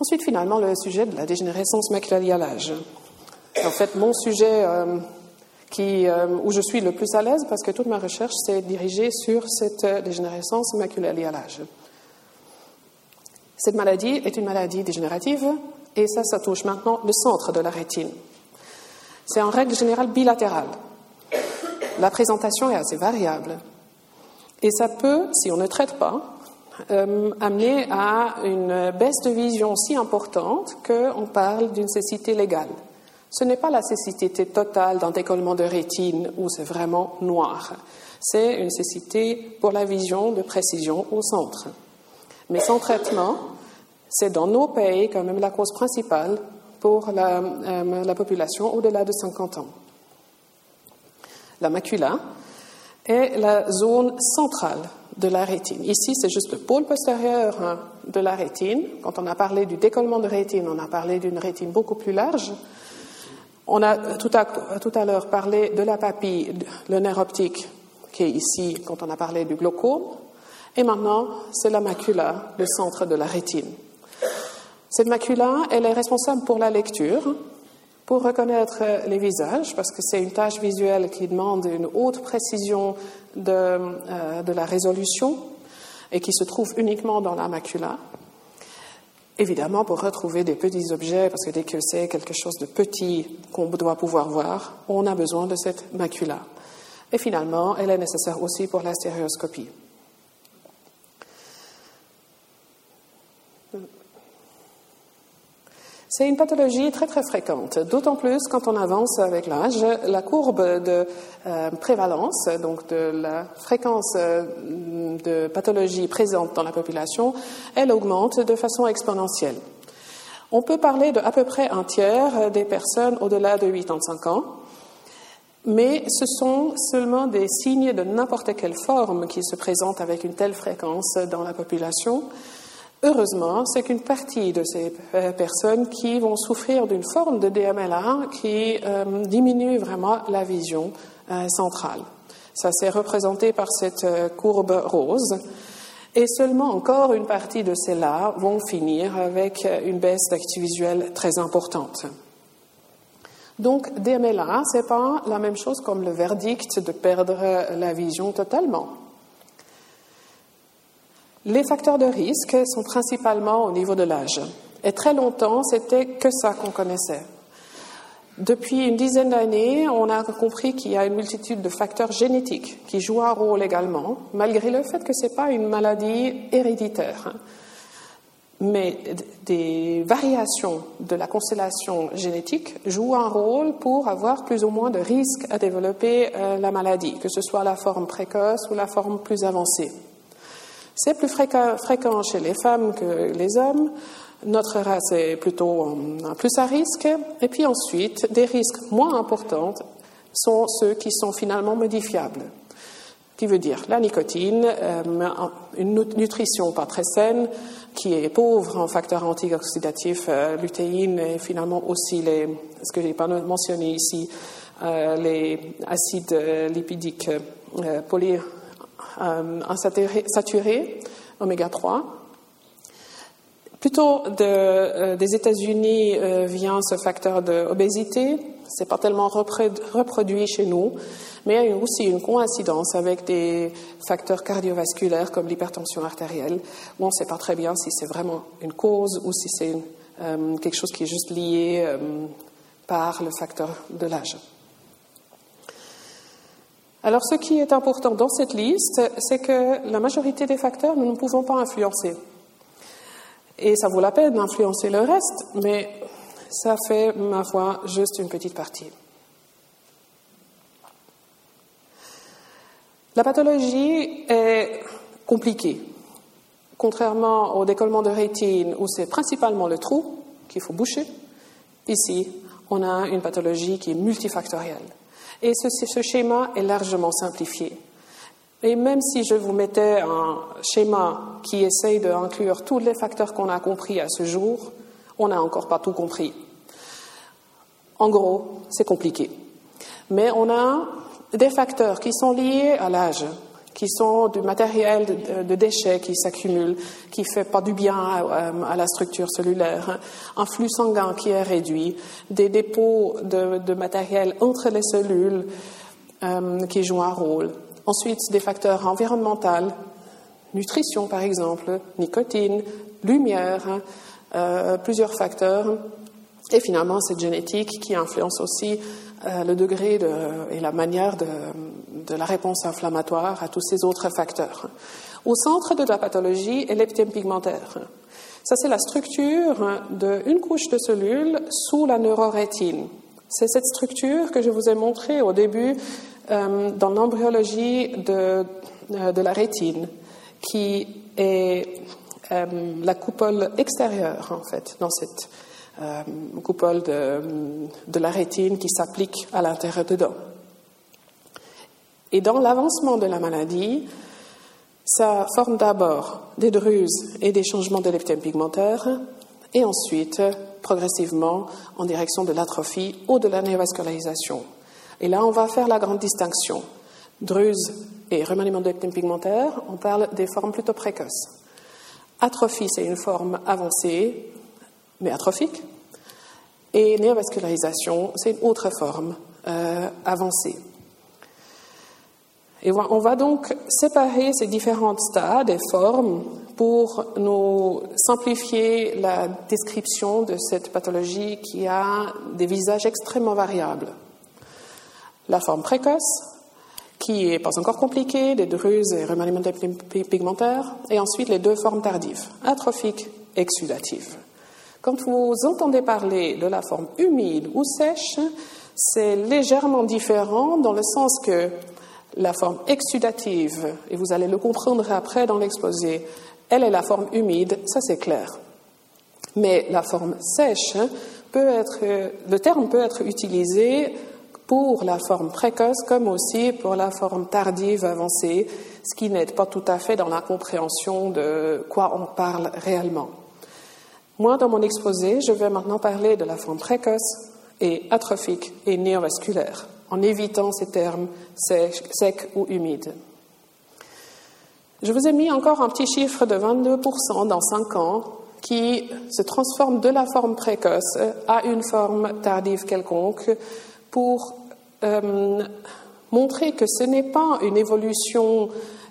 Ensuite, finalement, le sujet de la dégénérescence maculaire à l'âge. En fait, mon sujet euh, euh, où je suis le plus à l'aise, parce que toute ma recherche s'est dirigée sur cette dégénérescence maculaire à l'âge. Cette maladie est une maladie dégénérative et ça, ça touche maintenant le centre de la rétine. C'est en règle générale bilatérale. La présentation est assez variable. Et ça peut, si on ne traite pas, euh, amener à une baisse de vision si importante qu'on parle d'une cécité légale. Ce n'est pas la cécité totale d'un décollement de rétine où c'est vraiment noir. C'est une cécité pour la vision de précision au centre. Mais sans traitement, c'est dans nos pays quand même la cause principale pour la, euh, la population au-delà de 50 ans. La macula est la zone centrale de la rétine. Ici, c'est juste le pôle postérieur hein, de la rétine. Quand on a parlé du décollement de rétine, on a parlé d'une rétine beaucoup plus large. On a tout à, tout à l'heure parlé de la papille, le nerf optique, qui est ici quand on a parlé du glaucome. Et maintenant, c'est la macula, le centre de la rétine. Cette macula, elle est responsable pour la lecture, pour reconnaître les visages, parce que c'est une tâche visuelle qui demande une haute précision de, euh, de la résolution et qui se trouve uniquement dans la macula. Évidemment, pour retrouver des petits objets, parce que dès que c'est quelque chose de petit qu'on doit pouvoir voir, on a besoin de cette macula. Et finalement, elle est nécessaire aussi pour la stéréoscopie. C'est une pathologie très très fréquente, d'autant plus quand on avance avec l'âge. La courbe de euh, prévalence, donc de la fréquence euh, de pathologie présente dans la population, elle augmente de façon exponentielle. On peut parler de à peu près un tiers des personnes au-delà de 85 ans, mais ce sont seulement des signes de n'importe quelle forme qui se présentent avec une telle fréquence dans la population. Heureusement, c'est qu'une partie de ces euh, personnes qui vont souffrir d'une forme de DMLA qui euh, diminue vraiment la vision euh, centrale. Ça s'est représenté par cette courbe rose. Et seulement encore une partie de ces-là vont finir avec une baisse d'activité visuelle très importante. Donc, DMLA, c'est pas la même chose comme le verdict de perdre la vision totalement. Les facteurs de risque sont principalement au niveau de l'âge. Et très longtemps, c'était que ça qu'on connaissait. Depuis une dizaine d'années, on a compris qu'il y a une multitude de facteurs génétiques qui jouent un rôle également, malgré le fait que ce n'est pas une maladie héréditaire. Mais des variations de la constellation génétique jouent un rôle pour avoir plus ou moins de risques à développer euh, la maladie, que ce soit la forme précoce ou la forme plus avancée. C'est plus fréquent, chez les femmes que les hommes. Notre race est plutôt plus à risque. Et puis ensuite, des risques moins importants sont ceux qui sont finalement modifiables. Qui veut dire la nicotine, euh, une nutrition pas très saine, qui est pauvre en facteurs antioxydatifs, euh, lutéine et finalement aussi les, ce que je n'ai pas mentionné ici, euh, les acides lipidiques poly euh, insaturé, oméga 3. Plutôt euh, des États-Unis euh, vient ce facteur d'obésité. Ce n'est pas tellement reproduit chez nous, mais il y a aussi une coïncidence avec des facteurs cardiovasculaires comme l'hypertension artérielle, où on ne sait pas très bien si c'est vraiment une cause ou si c'est quelque chose qui est juste lié par le facteur de l'âge. Alors ce qui est important dans cette liste, c'est que la majorité des facteurs, nous ne pouvons pas influencer. Et ça vaut la peine d'influencer le reste, mais ça fait, ma foi, juste une petite partie. La pathologie est compliquée. Contrairement au décollement de rétine, où c'est principalement le trou qu'il faut boucher, ici, on a une pathologie qui est multifactorielle. Et ce, schéma est largement simplifié. Et même si je vous mettais un schéma qui essaye d'inclure tous les facteurs qu'on a compris à ce jour, on n'a encore pas tout compris. En gros, c'est compliqué. Mais on a des facteurs qui sont liés à l'âge, qui sont du matériel de, déchets qui s'accumule, qui fait pas du bien à, la structure cellulaire, un flux sanguin qui est réduit, des dépôts de, matériel entre les cellules euh, qui jouent un rôle. Ensuite, des facteurs environnementaux, nutrition par exemple, nicotine, lumière, euh, plusieurs facteurs. Et finalement, cette génétique qui influence aussi euh, le degré et la manière de, la réponse inflammatoire à tous ces autres facteurs. Au centre de la pathologie est l'épithème pigmentaire. Ça, c'est la structure d'une couche de cellules sous la neurorétine. C'est cette structure que je vous ai montrée au début euh, dans l'embryologie de, euh, de, la rétine, qui est la coupole extérieure, en fait, dans cette coupole de, de, la rétine qui s'applique à l'intérieur dedans. Et dans l'avancement de la maladie, ça forme d'abord des druses et des changements de l'épithème pigmentaire, et ensuite, progressivement, en direction de l'atrophie ou de la néovascularisation. Et là, on va faire la grande distinction. Druses et remaniement de l'épithème pigmentaire, on parle des formes plutôt précoces. Atrophie, c'est une forme avancée, mais atrophique. Et néovascularisation, c'est une autre forme euh, avancée. Et on va donc séparer ces différents stades et formes pour nous simplifier la description de cette pathologie qui a des visages extrêmement variables. La forme précoce, qui est pas encore compliquée, des druses et remaniements pigmentaires, et ensuite les deux formes tardives, atrophique et exudative. Quand vous entendez parler de la forme humide ou sèche, c'est légèrement différent dans le sens que la forme exudative, et vous allez le comprendre après dans l'exposé, elle est la forme humide, ça c'est clair. Mais la forme sèche peut être, le terme peut être utilisé pour la forme précoce comme aussi pour la forme tardive avancée, ce qui n'aide pas tout à fait dans la compréhension de quoi on parle réellement. Moi, dans mon exposé, je vais maintenant parler de la forme précoce et atrophique et néovasculaire en évitant ces termes secs, ou humides. Je vous ai mis encore un petit chiffre de 22% dans 5 ans qui se transforme de la forme précoce à une forme tardive quelconque pour euh, montrer que ce n'est pas une évolution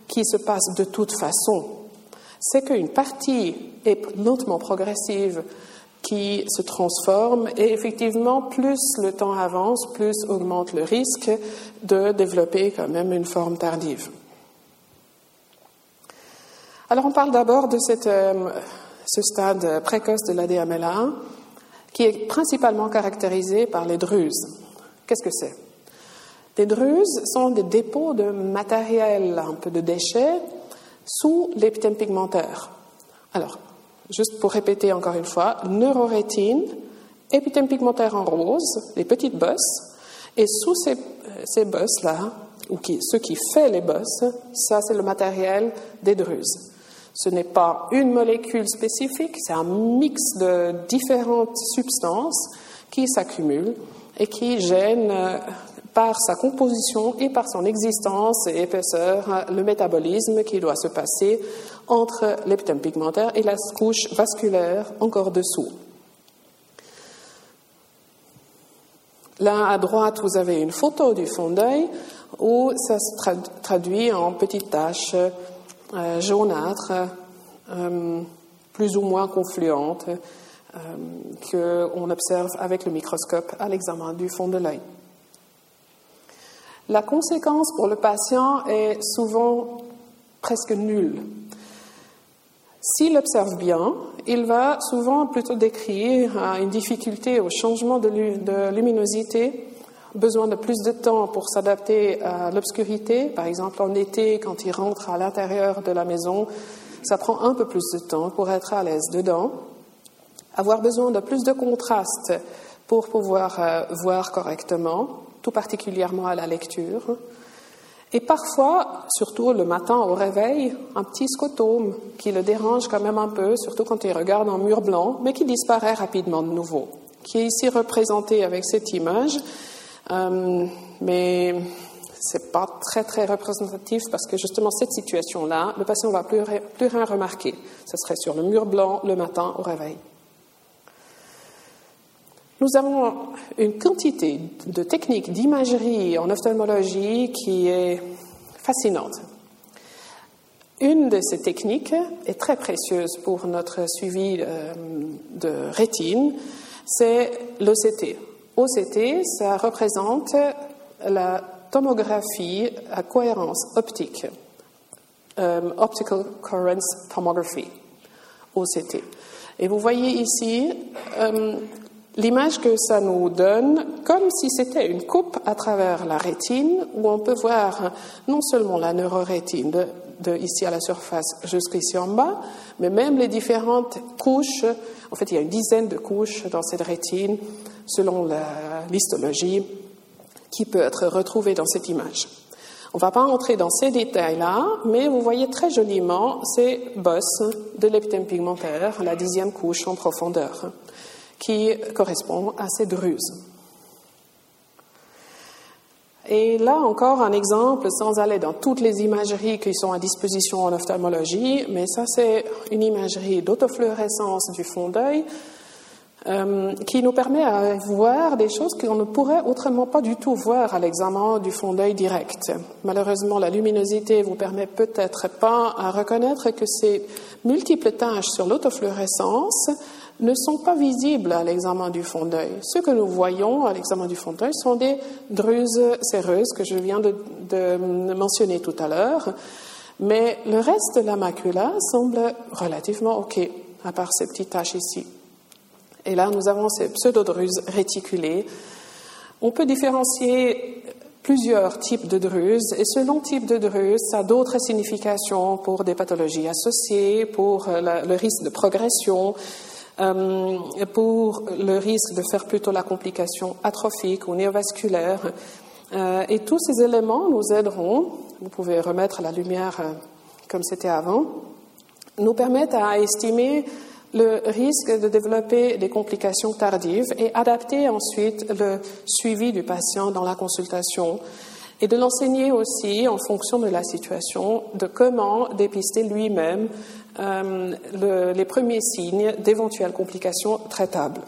qui se passe de toute façon. C'est qu'une partie est lentement progressive qui se transforme et effectivement, plus le temps avance, plus augmente le risque de développer quand même une forme tardive. Alors on parle d'abord de cette, euh, ce stade précoce de l'ADMLA qui est principalement caractérisé par les druses. Qu'est-ce que c'est? Les druses sont des dépôts de matériel, un peu de déchets, sous l'épithème pigmentaire. Alors, Juste pour répéter encore une fois, neurorétine, épithème pigmentaire en rose, les petites bosses, et sous ces, ces bosses-là, ou qui, ce qui fait les bosses, ça c'est le matériel des druses. Ce n'est pas une molécule spécifique, c'est un mix de différentes substances qui s'accumulent et qui gênent euh, par sa composition et par son existence et épaisseur le métabolisme qui doit se passer entre l'épithème pigmentaire et la couche vasculaire encore dessous. Là, à droite, vous avez une photo du fond d'œil où ça se traduit en petites taches euh, jaunâtres, euh, plus ou moins confluentes, euh, qu'on observe avec le microscope à l'examen du fond de l'œil. La conséquence pour le patient est souvent presque nulle. S'il observe bien, il va souvent plutôt décrire euh, une difficulté au changement de luminosité, besoin de plus de temps pour s'adapter à l'obscurité. Par exemple, en été, quand il rentre à l'intérieur de la maison, ça prend un peu plus de temps pour être à l'aise dedans. Avoir besoin de plus de contraste pour pouvoir euh, voir correctement, tout particulièrement à la lecture. Et parfois, surtout le matin au réveil, un petit scotome qui le dérange quand même un peu, surtout quand il regarde un mur blanc, mais qui disparaît rapidement de nouveau, qui est ici représenté avec cette image, euh, mais c'est pas très très représentatif parce que justement cette situation-là, le patient va plus, plus rien remarquer. Ce serait sur le mur blanc le matin au réveil. Nous avons une quantité de techniques d'imagerie en ophtalmologie qui est fascinante. Une de ces techniques est très précieuse pour notre suivi euh, de rétine, c'est l'OCT. OCT, ça représente la tomographie à cohérence optique, euh, Optical Coherence Tomography, OCT. Et vous voyez ici euh, l'image que ça nous donne comme si c'était une coupe à travers la rétine, où on peut voir non seulement la neurorétine de, ici à la surface jusqu'ici en bas, mais même les différentes couches. En fait, il y a une dizaine de couches dans cette rétine, selon la listologie, qui peut être retrouvée dans cette image. On ne va pas entrer dans ces détails-là, mais vous voyez très joliment ces bosses de l'épithème pigmentaire, la dixième couche en profondeur, qui correspond à ces druses. Et là encore un exemple, sans aller dans toutes les imageries qui sont à disposition en ophtalmologie, mais ça c'est une imagerie d'autofluorescence du fond d'œil euh, qui nous permet de voir des choses qu'on ne pourrait autrement pas du tout voir à l'examen du fond d'œil direct. Malheureusement, la luminosité vous permet peut-être pas à reconnaître que ces multiples taches sur l'autofluorescence ne sont pas visibles à l'examen du fond d'œil. Ce que nous voyons à l'examen du fond d'œil sont des druses séreuses que je viens de, mentionner tout à l'heure, mais le reste de la macula semble relativement OK, à part ces petites taches ici. Et là, nous avons ces pseudodruses réticulées. On peut différencier plusieurs types de druses et selon type de druse, ça a d'autres significations pour des pathologies associées, pour le risque de progression, euh, pour le risque de faire plutôt la complication atrophique ou néovasculaire. Euh, et tous ces éléments nous aideront, vous pouvez remettre la lumière euh, comme c'était avant, nous permettent à estimer le risque de développer des complications tardives et adapter ensuite le suivi du patient dans la consultation et de l'enseigner aussi en fonction de la situation de comment dépister lui-même euh, les premiers signes d'éventuelles complications traitables.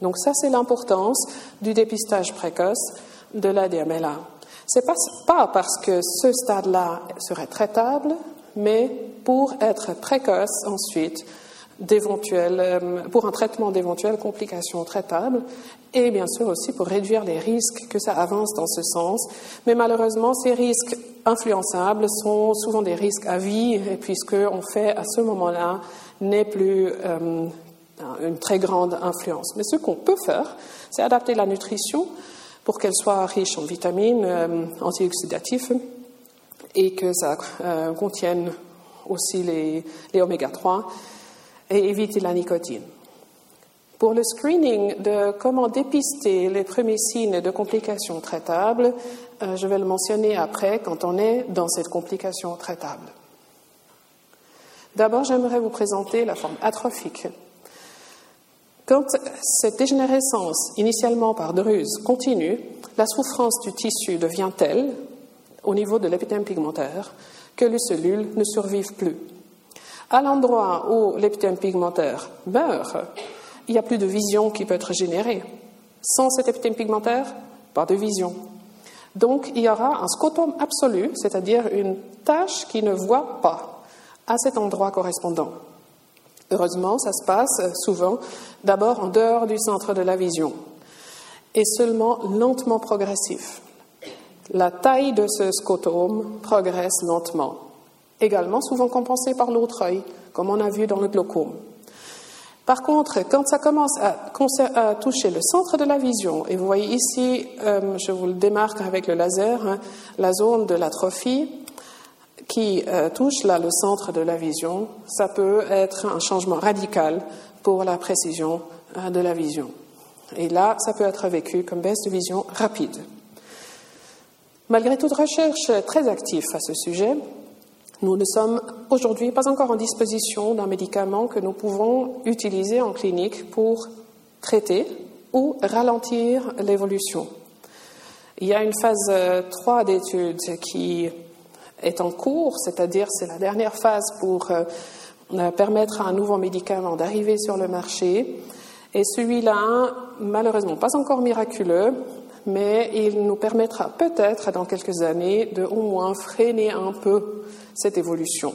Donc ça, c'est l'importance du dépistage précoce de la DMLA. C'est pas, pas parce que ce stade-là serait traitable, mais pour être précoce ensuite pour un traitement d'éventuelles complications traitables et bien sûr aussi pour réduire les risques que ça avance dans ce sens. Mais malheureusement, ces risques influençables sont souvent des risques à vie puisque on fait à ce moment-là n'est plus euh, une très grande influence. Mais ce qu'on peut faire, c'est adapter la nutrition pour qu'elle soit riche en vitamines, euh, antioxydatifs et que ça contienne aussi les, les oméga 3 et éviter la nicotine. Pour le screening de comment dépister les premiers signes de complications traitables, euh, je vais le mentionner après quand on est dans cette complication traitable. D'abord, j'aimerais vous présenter la forme atrophique. Quand cette dégénérescence, initialement par druse, continue, la souffrance du tissu devient telle, au niveau de l'épithème pigmentaire, que les cellules ne survivent plus à l'endroit où l'épithème pigmentaire meurt, il n'y a plus de vision qui peut être générée. Sans cet épithème pigmentaire, pas de vision. Donc il y aura un scotome absolu, c'est-à-dire une tache qui ne voit pas à cet endroit correspondant. Heureusement, ça se passe souvent d'abord en dehors du centre de la vision et seulement lentement progressif. La taille de ce scotome progresse lentement également souvent compensé par l'autre œil, comme on a vu dans le glaucome. Par contre, quand ça commence à, toucher le centre de la vision, et vous voyez ici, euh, je vous le démarque avec le laser, hein, la zone de l'atrophie qui euh, touche là le centre de la vision, ça peut être un changement radical pour la précision euh, de la vision. Et là, ça peut être vécu comme baisse de vision rapide. Malgré toute recherche très active à ce sujet, nous ne sommes aujourd'hui pas encore en disposition d'un médicament que nous pouvons utiliser en clinique pour traiter ou ralentir l'évolution. Il y a une phase 3 euh, d'études qui est en cours, c'est-à-dire c'est la dernière phase pour euh, permettre à un nouveau médicament d'arriver sur le marché. Et celui-là, malheureusement, pas encore miraculeux, mais il nous permettra peut-être dans quelques années de au moins freiner un peu cette évolution.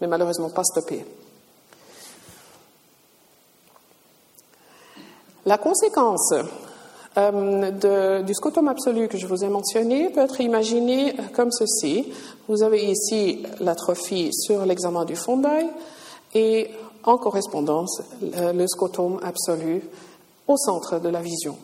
mais malheureusement pas stoppé. La conséquence euh, du scotum absolu que je vous ai mentionné peut être imaginée comme ceci. Vous avez ici l'atrophie sur l'examen du fond d'œil et en correspondance le scotum absolu au centre de la vision.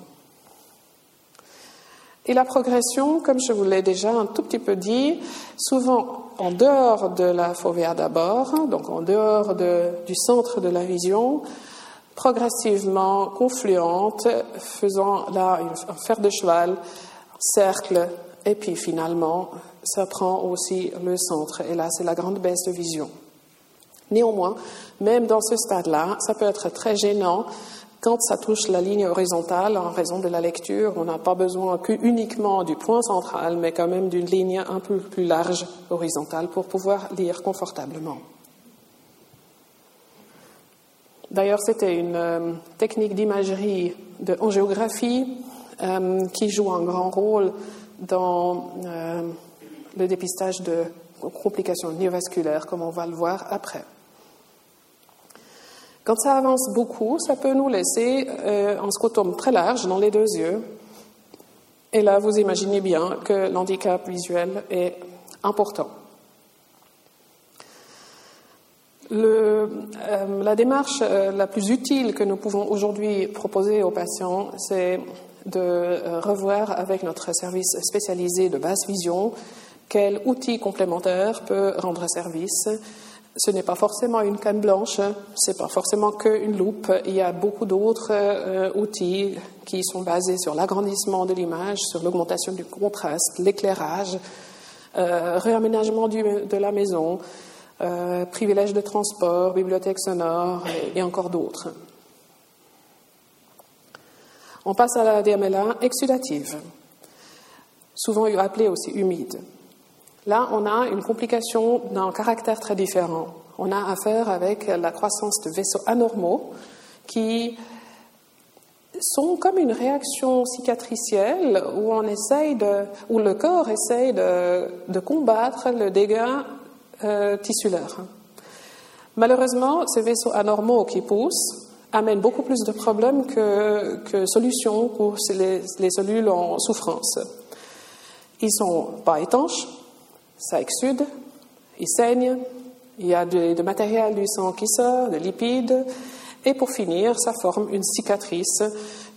Et la progression, comme je vous l'ai déjà un tout petit peu dit, souvent en dehors de la fovea d'abord, donc en dehors du centre de la vision, progressivement confluente, faisant là un fer de cheval, cercle, et puis finalement, ça prend aussi le centre. Et là, c'est la grande baisse de vision. Néanmoins, même dans ce stade-là, ça peut être très gênant quand ça touche la ligne horizontale en raison de la lecture. On n'a pas besoin que uniquement du point central, mais quand même d'une ligne un peu plus large horizontale pour pouvoir lire confortablement. D'ailleurs, c'était une euh, technique d'imagerie en géographie euh, qui joue un grand rôle dans euh, le dépistage de complications néovasculaires, comme on va le voir après. Quand ça avance beaucoup, ça peut nous laisser un scotum très large dans les deux yeux. Et là, vous imaginez bien que l'handicap visuel est important. Euh, la démarche euh, la plus utile que nous pouvons aujourd'hui proposer aux patients, c'est de euh, revoir avec notre service spécialisé de basse vision quel outil complémentaire peut rendre service. Ce n'est pas forcément une canne blanche, c'est pas forcément qu'une loupe. Il y a beaucoup d'autres outils qui sont basés sur l'agrandissement de l'image, sur l'augmentation du contraste, l'éclairage, réaménagement de la maison, euh, privilèges de transport, bibliothèque sonore et, encore d'autres. On passe à la DMLA exudative, souvent appelée aussi humide. Là, on a une complication d'un caractère très différent. On a affaire avec la croissance de vaisseaux anormaux qui sont comme une réaction cicatricielle où, de, le corps essaye de, combattre le dégât euh, tissulaire. Malheureusement, ces vaisseaux anormaux qui poussent amènent beaucoup plus de problèmes que, solutions pour les, cellules en souffrance. Ils sont pas étanches, ça exsude, ils saignent, il y a de, matériel du sang qui sort, de lipides, et pour finir, ça forme une cicatrice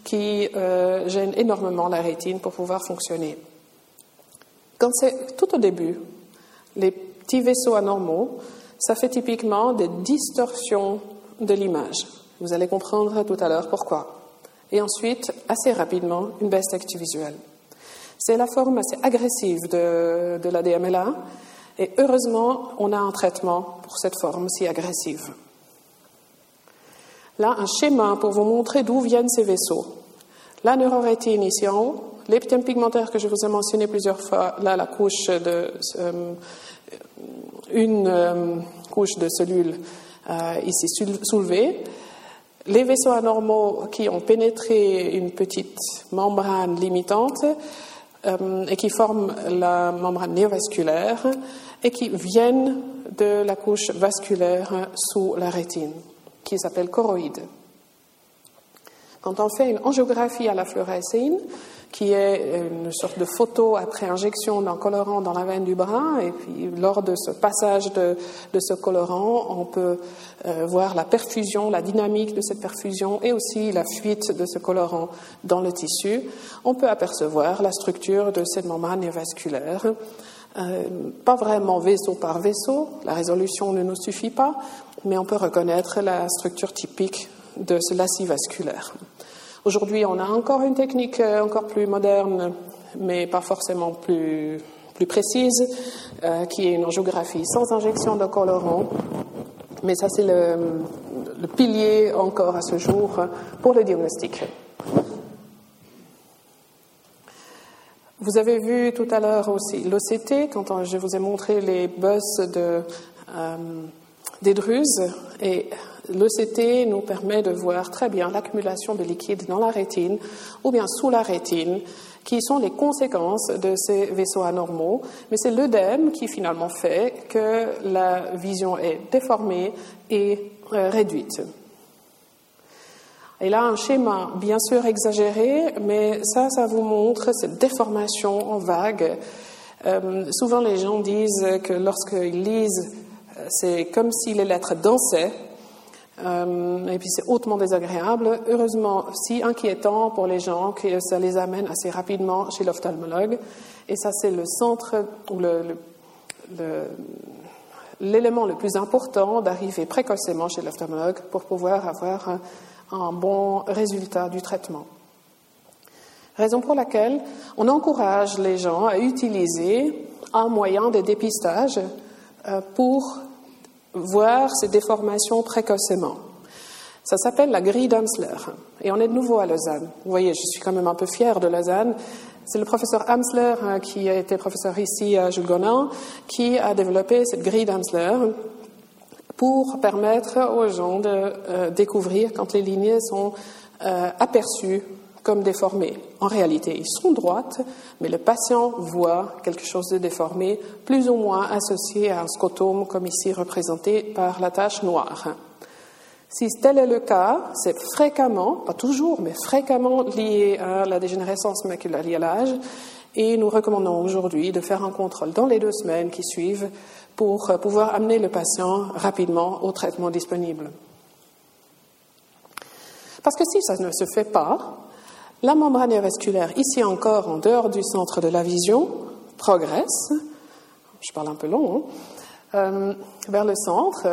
qui euh, gêne énormément la rétine pour pouvoir fonctionner. Quand c'est tout au début, les petits vaisseaux anormaux, ça fait typiquement des distorsions de l'image. Vous allez comprendre tout à l'heure pourquoi. Et ensuite, assez rapidement, une baisse d'activité visuelle. C'est la forme assez agressive de, de la DMLA, et heureusement, on a un traitement pour cette forme si agressive. Là, un schéma pour vous montrer d'où viennent ces vaisseaux. La neurorétine ici en haut, l'épithème pigmentaire que je vous ai mentionné plusieurs fois, là, la couche de euh, une euh, couche de cellules euh, ici soulevée. Les vaisseaux anormaux qui ont pénétré une petite membrane limitante euh, et qui forment la membrane néovasculaire et qui viennent de la couche vasculaire sous la rétine, qui s'appelle choroïde. Quand on fait une angiographie à la fluorescine, qui est une sorte de photo après injection d'un colorant dans la veine du bras. Et puis, lors de ce passage de, ce colorant, on peut euh, voir la perfusion, la dynamique de cette perfusion et aussi la fuite de ce colorant dans le tissu. On peut apercevoir la structure de cette membrane vasculaire. Euh, pas vraiment vaisseau par vaisseau, la résolution ne nous suffit pas, mais on peut reconnaître la structure typique de ce lacis vasculaire. Aujourd'hui, on a encore une technique euh, encore plus moderne, mais pas forcément plus, plus précise, euh, qui est une angiographie sans injection de colorant. Mais ça, c'est le, pilier encore à ce jour pour le diagnostic. Vous avez vu tout à l'heure aussi l'OCT, quand je vous ai montré les bosses de, euh, des druses et l'ECT nous permet de voir très bien l'accumulation de liquide dans la rétine ou bien sous la rétine qui sont les conséquences de ces vaisseaux anormaux, mais c'est l'œdème qui finalement fait que la vision est déformée et euh, réduite. Et là, un schéma bien sûr exagéré, mais ça, ça vous montre cette déformation en vague. Euh, souvent, les gens disent que lorsqu'ils lisent, c'est comme si les lettres dansaient. Euh, et puis c'est hautement désagréable. Heureusement, si inquiétant pour les gens que ça les amène assez rapidement chez l'ophtalmologue. Et ça, c'est le centre ou l'élément le, plus important d'arriver précocement chez l'ophtalmologue pour pouvoir avoir un, bon résultat du traitement. Raison pour laquelle on encourage les gens à utiliser un moyen de dépistage euh, pour voir ces déformations précocement. Ça s'appelle la grille d'Amsler. Et on est de nouveau à Lausanne. Vous voyez, je suis quand même un peu fière de Lausanne. C'est le professeur Amsler, euh, qui a été professeur ici à Jules Gonin, qui a développé cette grille d'Amsler pour permettre aux gens de euh, découvrir quand les lignées sont euh, aperçues comme déformées. En réalité, ils sont droites, mais le patient voit quelque chose de déformé, plus ou moins associé à un scotome, comme ici représenté par la tache noire. Si tel est le cas, c'est fréquemment, pas toujours, mais fréquemment lié à la dégénérescence maculaire liée à l'âge, et nous recommandons aujourd'hui de faire un contrôle dans les deux semaines qui suivent pour pouvoir amener le patient rapidement au traitement disponible. Parce que si ça ne se fait pas, la membrane vasculaire, ici encore en dehors du centre de la vision, progresse, je parle un peu long, hein, euh, vers le centre,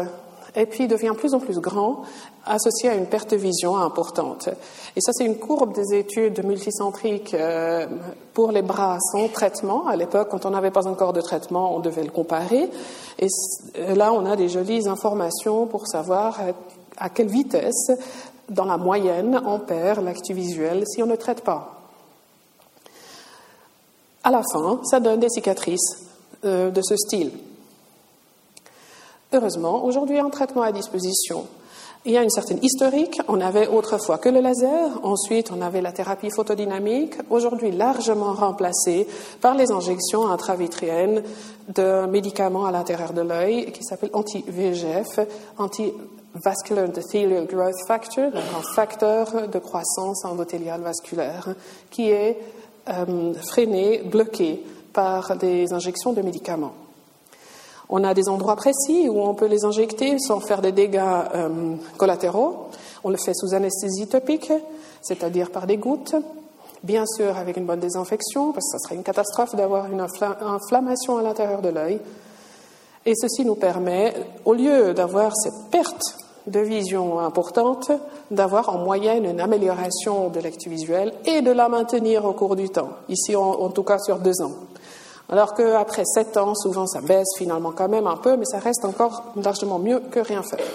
et puis devient plus en plus grand, associé à une perte de vision importante. Et ça, c'est une courbe des études multicentriques euh, pour les bras sans traitement. À l'époque, quand on n'avait pas encore de traitement, on devait le comparer. Et là, on a des jolies informations pour savoir à quelle vitesse, dans la moyenne, on perd l'actu visuel si on ne traite pas. À la fin, ça donne des cicatrices euh, de ce style. Heureusement, aujourd'hui, un traitement à disposition. Il y a une certaine historique. On avait autrefois que le laser. Ensuite, on avait la thérapie photodynamique. Aujourd'hui, largement remplacée par les injections intravitriennes de médicaments à l'intérieur de l'œil qui s'appellent anti-VEGF, anti-vascular endothelial growth factor, un facteur de croissance endothéliale vasculaire qui est euh, freiné, bloqué par des injections de médicaments. On a des endroits précis où on peut les injecter sans faire des dégâts euh, collatéraux. On le fait sous anesthésie topique, c'est-à-dire par des gouttes, bien sûr avec une bonne désinfection, parce que ce serait une catastrophe d'avoir une inflammation à l'intérieur de l'œil. Et ceci nous permet, au lieu d'avoir cette perte de vision importante, d'avoir en moyenne une amélioration de l'actu visuelle et de la maintenir au cours du temps, ici en tout cas sur deux ans. Alors qu'après sept ans, souvent ça baisse finalement quand même un peu, mais ça reste encore largement mieux que rien faire.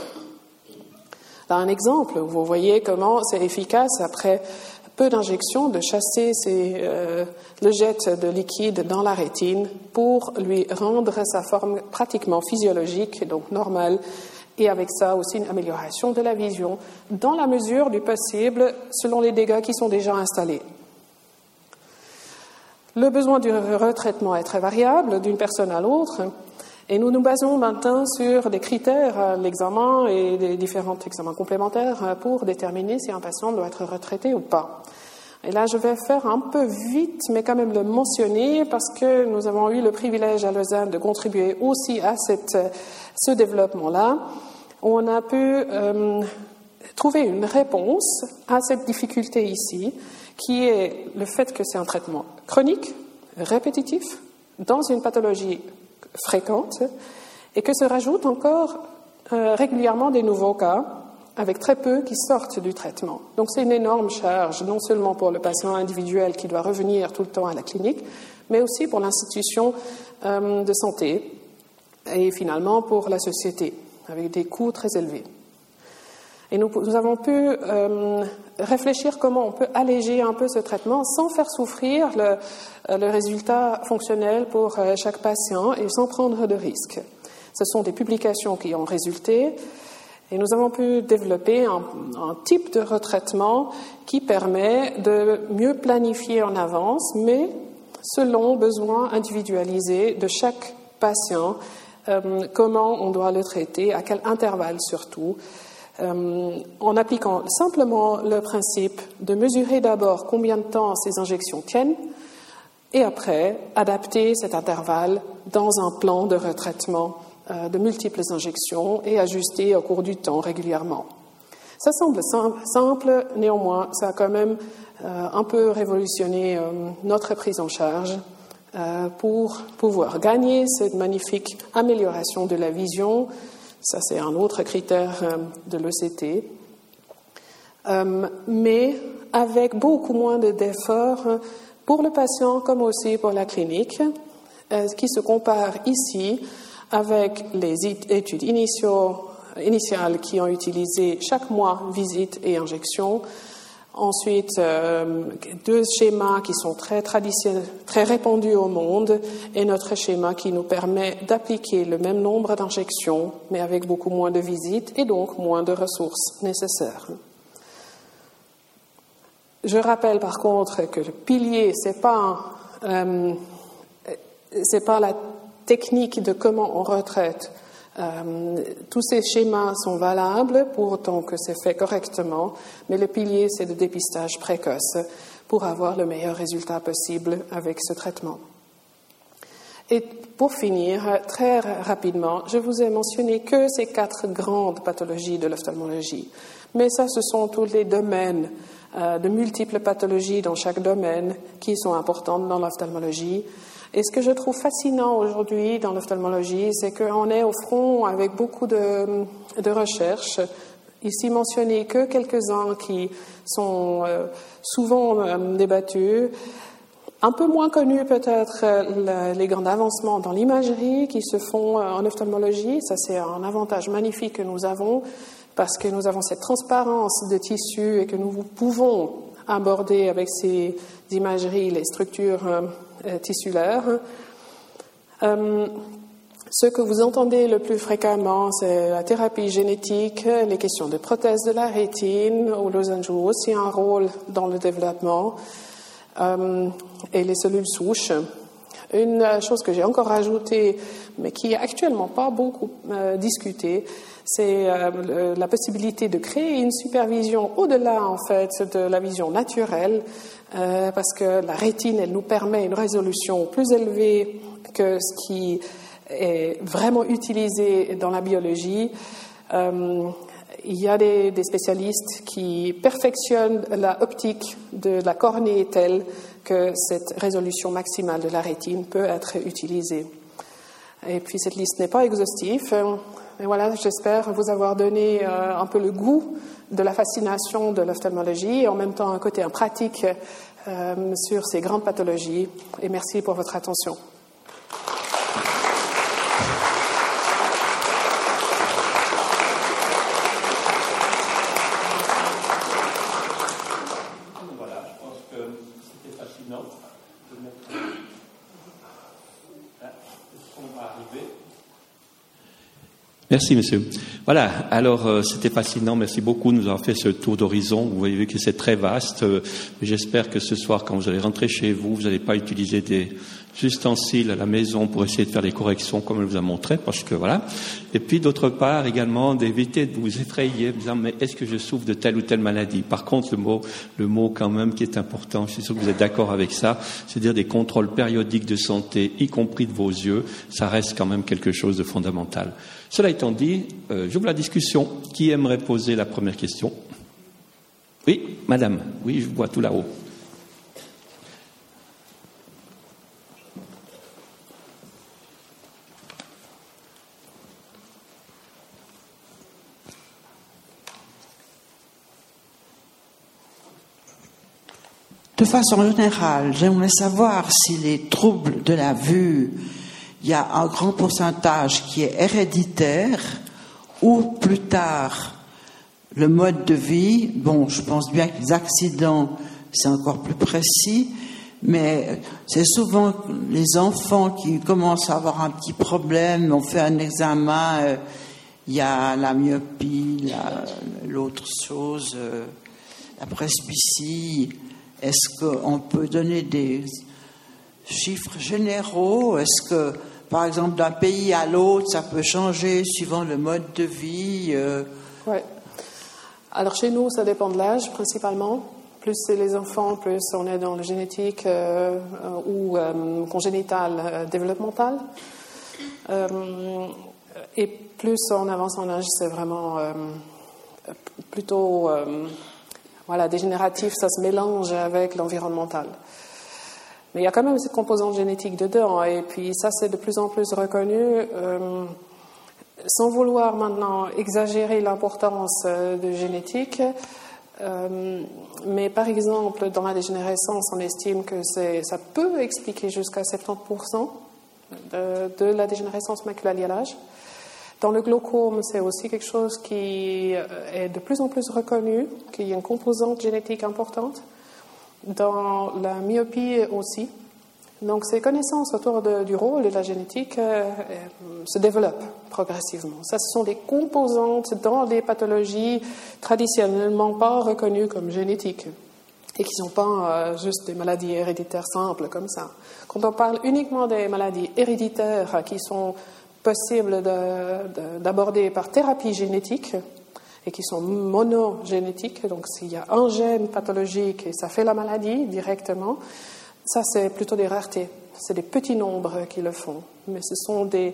Là, un exemple, vous voyez comment c'est efficace après peu d'injections de chasser euh, le jet de liquide dans la rétine pour lui rendre sa forme pratiquement physiologique, donc normale, et avec ça aussi une amélioration de la vision dans la mesure du possible selon les dégâts qui sont déjà installés. Le besoin du retraitement est très variable d'une personne à l'autre et nous nous basons maintenant sur des critères à l'examen et des différents examens complémentaires pour déterminer si un patient doit être retraité ou pas. Et là, je vais faire un peu vite, mais quand même le mentionner parce que nous avons eu le privilège à Lausanne de contribuer aussi à cette, ce développement-là. On a pu euh, trouver une réponse à cette difficulté ici qui est le fait que c'est un traitement chronique, répétitif, dans une pathologie fréquente, et que se rajoutent encore euh, régulièrement des nouveaux cas, avec très peu qui sortent du traitement. Donc c'est une énorme charge, non seulement pour le patient individuel qui doit revenir tout le temps à la clinique, mais aussi pour l'institution euh, de santé et finalement pour la société, avec des coûts très élevés. Et nous, avons pu euh, réfléchir comment on peut alléger un peu ce traitement sans faire souffrir le, euh, résultat fonctionnel pour euh, chaque patient et sans prendre de risques. Ce sont des publications qui ont résulté et nous avons pu développer un, type de retraitement qui permet de mieux planifier en avance, mais selon besoin individualisé de chaque patient, euh, comment on doit le traiter, à quel intervalle surtout, euh, en appliquant simplement le principe de mesurer d'abord combien de temps ces injections tiennent et après adapter cet intervalle dans un plan de retraitement euh, de multiples injections et ajustées au cours du temps régulièrement. Ça semble simple, néanmoins, ça a quand même euh, un peu révolutionné notre prise en charge pour pouvoir gagner cette magnifique amélioration de la vision. Ça, c'est un autre critère de l'ECT. mais avec beaucoup moins d'efforts pour le patient comme aussi pour la clinique, qui se compare ici avec les études initiales qui ont utilisé chaque mois visite et injection. Ensuite, euh, deux schémas qui sont très traditionnels, très répandus au monde, et notre schéma qui nous permet d'appliquer le même nombre d'injections, mais avec beaucoup moins de visites et donc moins de ressources nécessaires. Je rappelle par contre que le pilier, c'est pas euh, c'est pas la technique de comment on retraite. Euh, tous ces schémas sont valables pour autant que c'est fait correctement, mais le pilier, c'est le dépistage précoce pour avoir le meilleur résultat possible avec ce traitement. Et pour finir, très rapidement, je vous ai mentionné que ces quatre grandes pathologies de l'ophtalmologie. Mais ça, ce sont tous les domaines euh, de multiples pathologies dans chaque domaine qui sont importantes dans l'ophtalmologie. Et ce que je trouve fascinant aujourd'hui dans l'ophtalmologie, c'est qu'on est au front avec beaucoup de, recherches. Ici mentionné que quelques-uns qui sont euh, souvent euh, débattus. Un peu moins connus peut-être euh, les grands avancements dans l'imagerie qui se font en ophtalmologie. Ça, c'est un avantage magnifique que nous avons parce que nous avons cette transparence de tissu et que nous pouvons aborder avec ces imageries les structures euh, tissulaire. Euh, ce que vous entendez le plus fréquemment, c'est la thérapie génétique, les questions de prothèse de la rétine, où l'ozone joue aussi un rôle dans le développement, euh, et les cellules souches. Une chose que j'ai encore ajoutée, mais qui est actuellement pas beaucoup discutée, c'est la possibilité de créer une supervision au-delà en fait de la vision naturelle euh, parce que la rétine, elle nous permet une résolution plus élevée que ce qui est vraiment utilisé dans la biologie. Euh, il y a des, spécialistes qui perfectionnent la optique de la cornée telle que cette résolution maximale de la rétine peut être utilisée. Et puis cette liste n'est pas exhaustive. Mais voilà, j'espère vous avoir donné euh, un peu le goût de la fascination de l'ophtalmologie et en même temps un côté pratique euh, sur ces grandes pathologies. Et merci pour votre attention. Merci, monsieur. Voilà, alors euh, c'était fascinant, merci beaucoup de nous avoir fait ce tour d'horizon. Vous voyez que c'est très vaste. Euh, j'espère que ce soir, quand vous allez rentrer chez vous, vous n'allez pas utiliser des ustensiles à la maison pour essayer de faire les corrections comme elle vous a montré, parce que voilà. Et puis d'autre part également d'éviter de vous effrayer, en disant mais est-ce que je souffre de telle ou telle maladie? Par contre, le mot, le mot quand même qui est important, je suis sûr que vous êtes d'accord avec ça, c'est-à-dire des contrôles périodiques de santé, y compris de vos yeux, ça reste quand même quelque chose de fondamental. Cela étant dit, euh, j'ouvre la discussion. Qui aimerait poser la première question? Oui, madame. Oui, je vois tout là-haut. De façon générale, j'aimerais savoir si les troubles de la vue il y a un grand pourcentage qui est héréditaire ou plus tard le mode de vie. Bon, je pense bien que les accidents, c'est encore plus précis, mais c'est souvent les enfants qui commencent à avoir un petit problème, on fait un examen, euh, il y a la myopie, l'autre chose, euh, la presbytie. Est-ce qu'on peut donner des chiffres généraux? Est-ce que, par exemple, d'un pays à l'autre, ça peut changer suivant le mode de vie euh? Oui. Alors chez nous, ça dépend de l'âge principalement. Plus c'est les enfants, plus on est dans le génétique euh, ou euh, congénital développemental. et plus on avance en âge, c'est vraiment plutôt voilà, dégénératif, ça se mélange avec l'environnemental. Mais il y a quand même cette composante génétique dedans, et puis ça, c'est de plus en plus reconnu. Euh, sans vouloir maintenant exagérer l'importance euh, de génétique, euh, mais par exemple, dans la dégénérescence, on estime que ça peut expliquer jusqu'à 70% de, la dégénérescence maculaire à l'âge. Dans le glaucome, c'est aussi quelque chose qui est de plus en plus reconnu, qu'il y a une composante génétique importante. Dans la myopie aussi. Donc ces connaissances autour du rôle de la génétique euh, euh, se développent progressivement. Ça, ce sont des composantes dans des pathologies traditionnellement pas reconnues comme génétiques et qui ne sont pas juste des maladies héréditaires simples comme ça. Quand on parle uniquement des maladies héréditaires qui sont possibles d'aborder par thérapie génétique et qui sont monogénétiques. Donc, s'il y a un gène pathologique et ça fait la maladie directement, ça, c'est plutôt des raretés. C'est des petits nombres qui le font. Mais ce sont des,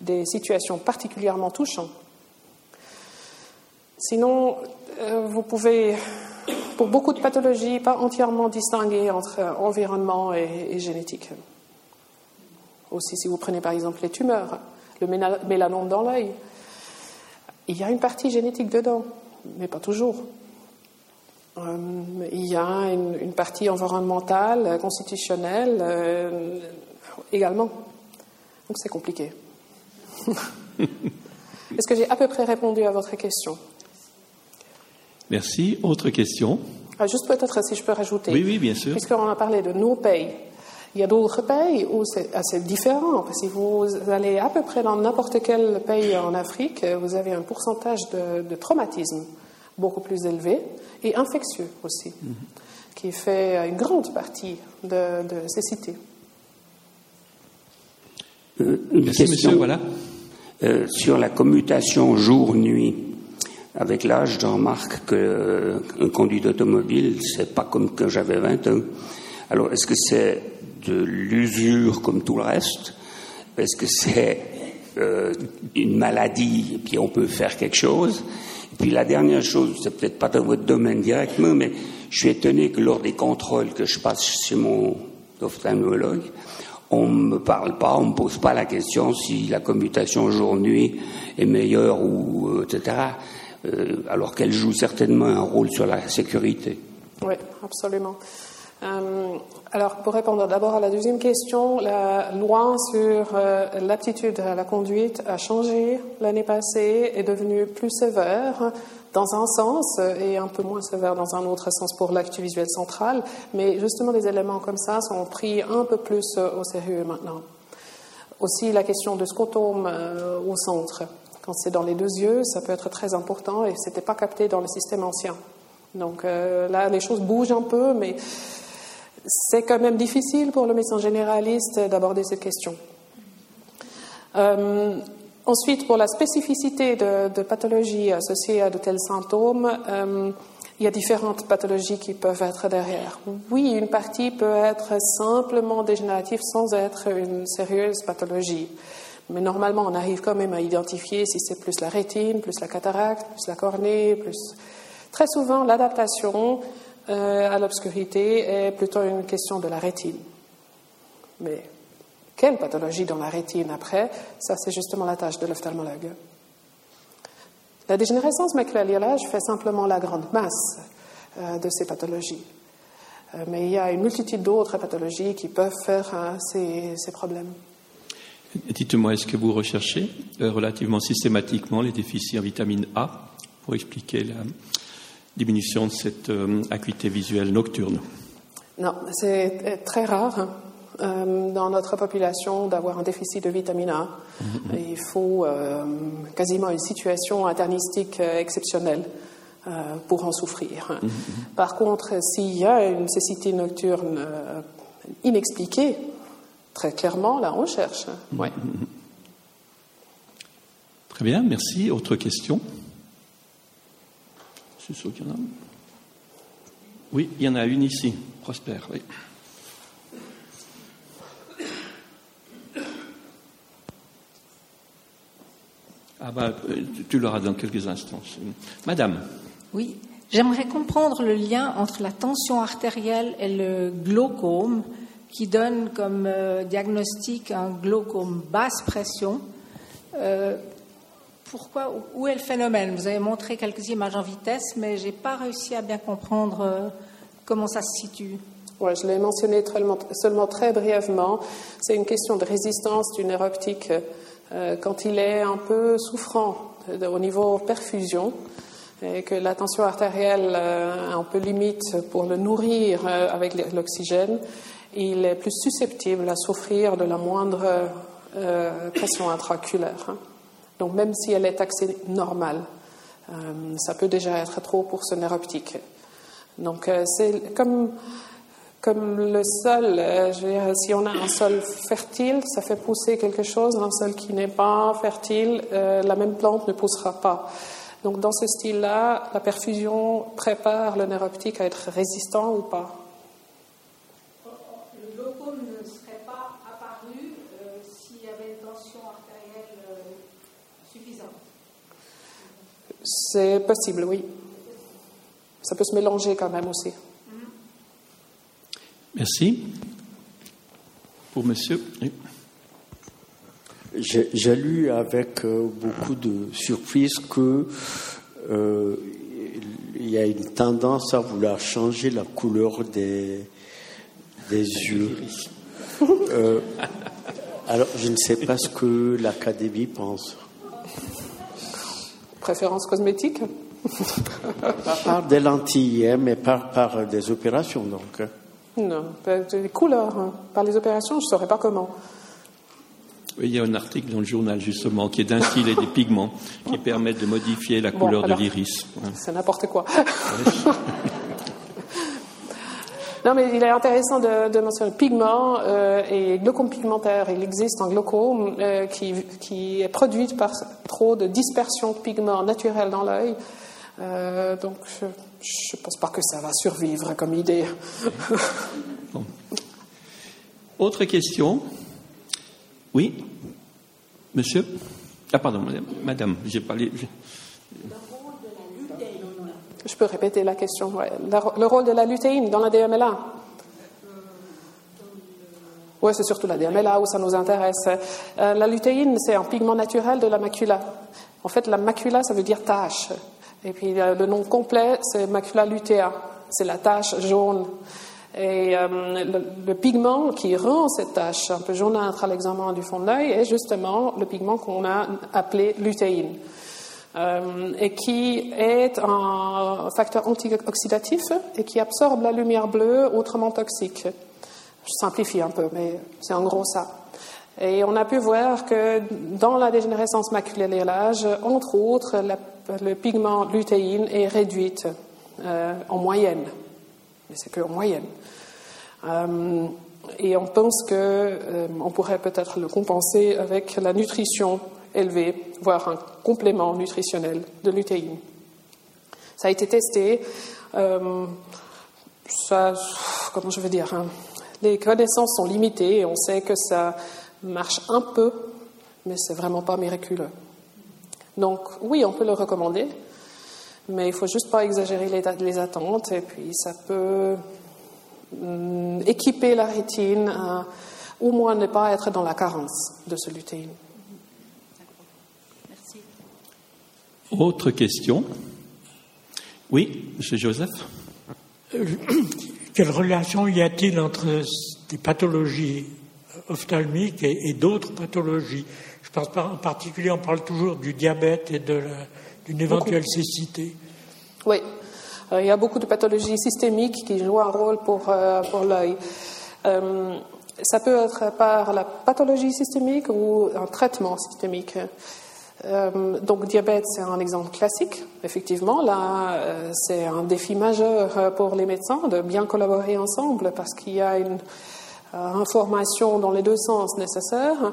des situations particulièrement touchantes. Sinon, euh, vous pouvez, pour beaucoup de pathologies, pas entièrement distinguer entre environnement et, et génétique. Aussi, si vous prenez par exemple les tumeurs, le mélanome dans l'œil. Il y a une partie génétique dedans, mais pas toujours. Euh, il y a une, partie environnementale, constitutionnelle euh, également. Donc c'est compliqué. <laughs> Est-ce que j'ai à peu près répondu à votre question? Merci. Autre question? Ah, Juste peut-être si je peux rajouter. Oui, oui, bien sûr. Puisqu'on a parlé de nos pays. Il y a d'autres pays où c'est assez différent. Si vous allez à peu près dans n'importe quel pays en Afrique, vous avez un pourcentage de, traumatisme beaucoup plus élevé et infectieux aussi, mhm. qui fait une grande partie de, de cécité. Euh, une question voilà. Euh, sur la commutation jour-nuit. Avec l'âge, j'en remarque qu'un euh, conduit d'automobile, c'est pas comme quand j'avais 20 ans. Alors, est-ce que c'est de l'usure comme tout le reste? Est-ce que c'est euh, une maladie et puis on peut faire quelque chose? Et puis la dernière chose, c'est peut-être pas dans votre domaine directement, mais je suis étonné que lors des contrôles que je passe chez mon ophtalmologue, on ne me parle pas, on ne me pose pas la question si la commutation jour-nuit est meilleure ou euh, etc. Euh, alors qu'elle joue certainement un rôle sur la sécurité. Oui, absolument. Euh, alors, pour répondre d'abord à la deuxième question, la loi sur euh, l'aptitude à la conduite a changé l'année passée, est devenue plus sévère dans un sens et un peu moins sévère dans un autre sens pour l'acte visuel central, mais justement des éléments comme ça sont pris un peu plus au sérieux maintenant. Aussi la question de scotome euh, au centre. Quand c'est dans les deux yeux, ça peut être très important et ce n'était pas capté dans le système ancien. Donc là, les choses bougent un peu, mais c'est quand même difficile pour le médecin généraliste d'aborder cette question. Euh, ensuite, pour la spécificité de, pathologies associées à de tels symptômes, euh, il y a différentes pathologies qui peuvent être derrière. Oui, une partie peut être simplement dégénérative sans être une sérieuse pathologie. Mais normalement, on arrive quand même à identifier si c'est plus la rétine, plus la cataracte, plus la cornée, plus. Très souvent, l'adaptation euh, à l'obscurité est plutôt une question de la rétine. Mais quelle pathologie dans la rétine après? Ça, c'est justement la tâche de l'ophtalmologue. La dégénérescence maculaire fait simplement la grande masse euh, de ces pathologies. Euh, mais il y a une multitude d'autres pathologies qui peuvent faire ces, ces, problèmes. Dites-moi, est-ce que vous recherchez relativement systématiquement les déficits en vitamine A pour expliquer la, diminution de cette euh, acuité visuelle nocturne Non, c'est très rare. Hein. Euh, dans notre population d'avoir un déficit de vitamine A. Mm-hmm. il faut euh, quasiment une situation internistique euh, exceptionnelle pour en souffrir. Mm-hmm. Par contre, s'il y a une cécité nocturne inexpliquée, très clairement, là, on cherche. Ouais. Mm-hmm. Très bien, merci. Autre question? Je suis sûr qu'il y en a. Oui, il y en a une ici. Prosper, oui. Ah bah, tu l'auras dans quelques instants. Madame. Oui, j'aimerais comprendre le lien entre la tension artérielle et le glaucome, qui donne comme euh, diagnostic un glaucome basse pression. Euh, pourquoi, où est le phénomène? Vous avez montré quelques images en vitesse, mais je n'ai pas réussi à bien comprendre euh, comment ça se situe. Ouais, je l'ai mentionné seulement très brièvement. C'est une question de résistance du nerf optique euh, quand il est un peu souffrant au niveau perfusion et que la tension artérielle est un peu limite pour le nourrir euh, avec l'oxygène, il est plus susceptible à souffrir de la moindre euh, pression intraoculaire. Hein. Donc même si elle est taxée normale, ça peut déjà être trop pour ce nerf optique. Donc c'est comme comme le sol, euh, si on a un sol fertile, ça fait pousser quelque chose. Un sol qui n'est pas fertile, euh, la même plante ne poussera pas. Donc dans ce style-là, la perfusion prépare le nerf optique à être résistant ou pas. Le glaucome ne serait pas apparu euh, s'il y avait une tension artérielle suffisante C'est possible, oui. Ça peut se mélanger quand même aussi. Merci. Pour monsieur. J'ai lu avec euh, beaucoup de surprise que euh, il y a une tendance à vouloir changer la couleur des, des yeux. Euh, alors, je ne sais pas ce que l'Académie pense. Préférence cosmétique Pas par des lentilles, hein, mais par, par des opérations, donc. Non, des couleurs. Hein. Par les opérations, je ne saurais pas comment. il y a un article dans le journal justement qui est d'instiller des pigments qui permettent de modifier la couleur de l'iris. C'est n'importe quoi. Non, mais il est intéressant de, mentionner le pigment euh, et glaucome pigmentaire. Il existe un glaucome euh, qui, qui, est produit par trop de dispersion de pigments naturels dans l'œil. Euh, donc, je ne pense pas que ça va survivre comme idée. <laughs> Autre question Oui Monsieur? Ah, pardon, madame, madame j'ai parlé. Peux répéter la question. Le rôle de la lutéine dans la DMLA Oui, c'est surtout la DMLA où ça nous intéresse. Euh, la lutéine, c'est un pigment naturel de la macula. En fait, la macula, ça veut dire tache. Et puis le nom complet, c'est macula lutea, c'est la tache jaune. Et euh, le, pigment qui rend cette tache un peu jaunâtre à l'examen du fond de l'œil est justement le pigment qu'on a appelé lutéine. Euh, et qui est un facteur antioxydatif et qui absorbe la lumière bleue autrement toxique. Je simplifie un peu, mais c'est en gros ça. Et on a pu voir que dans la dégénérescence maculaire l'âge, entre autres, le pigment lutéine est réduit euh, en moyenne. Mais c'est que en moyenne. Euh, et on pense qu'on euh, pourrait peut-être le compenser avec la nutrition élevée, voire un complément nutritionnel de lutéine. Ça a été testé. ça, comment je veux dire hein, Les connaissances sont limitées et on sait que ça marche un peu, mais c'est vraiment pas miraculeux. Donc oui, on peut le recommander, mais il faut juste pas exagérer les, attentes et puis ça peut hum, équiper la rétine ou au moins ne pas être dans la carence de ce lutéine. Merci. Autre question? Oui, M. Joseph? Euh, <clears throat> Quelle relation y a-t-il entre des pathologies ophtalmique et, d'autres pathologies? Je pense en particulier, on parle toujours du diabète et d'une éventuelle cécité. Oui. il y a beaucoup de pathologies systémiques qui jouent un rôle pour, pour l'œil. ça peut être par la pathologie systémique ou un traitement systémique. Euh, donc diabète, c'est un exemple classique. Effectivement, là, euh, c'est un défi majeur euh, pour les médecins de bien collaborer ensemble parce qu'il y a une information dans les deux sens nécessaires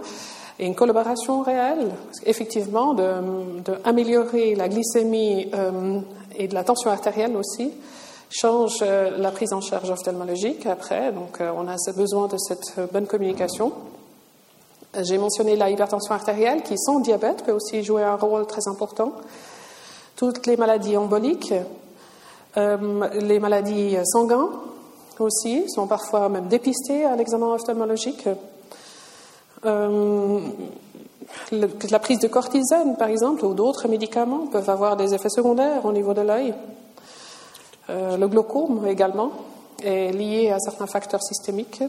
et une collaboration réelle. Effectivement, d'améliorer de, la glycémie et de la tension artérielle aussi change la prise en charge ophtalmologique après. Donc, on a besoin de cette bonne communication. J'ai mentionné la hypertension artérielle qui, sans diabète, peut aussi jouer un rôle très important. Toutes les maladies emboliques, euh, les maladies sanguines aussi sont parfois même dépistées à l'examen ophtalmologique. Euh, la prise de cortisone, par exemple, ou d'autres médicaments peuvent avoir des effets secondaires au niveau de l'œil. Euh, le glaucome également est lié à certains facteurs systémiques.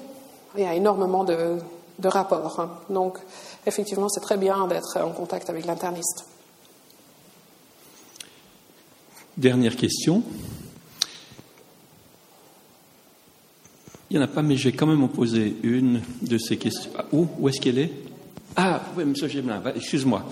Il y a énormément de, de rapport. Donc, effectivement, c'est très bien d'être en contact avec l'interniste. Dernière question. Il n'y en a pas, mais j'ai quand même en posé une de ces questions. Ah, où? Où est-ce qu'elle est? Ah, oui, monsieur Gemelin, excuse-moi.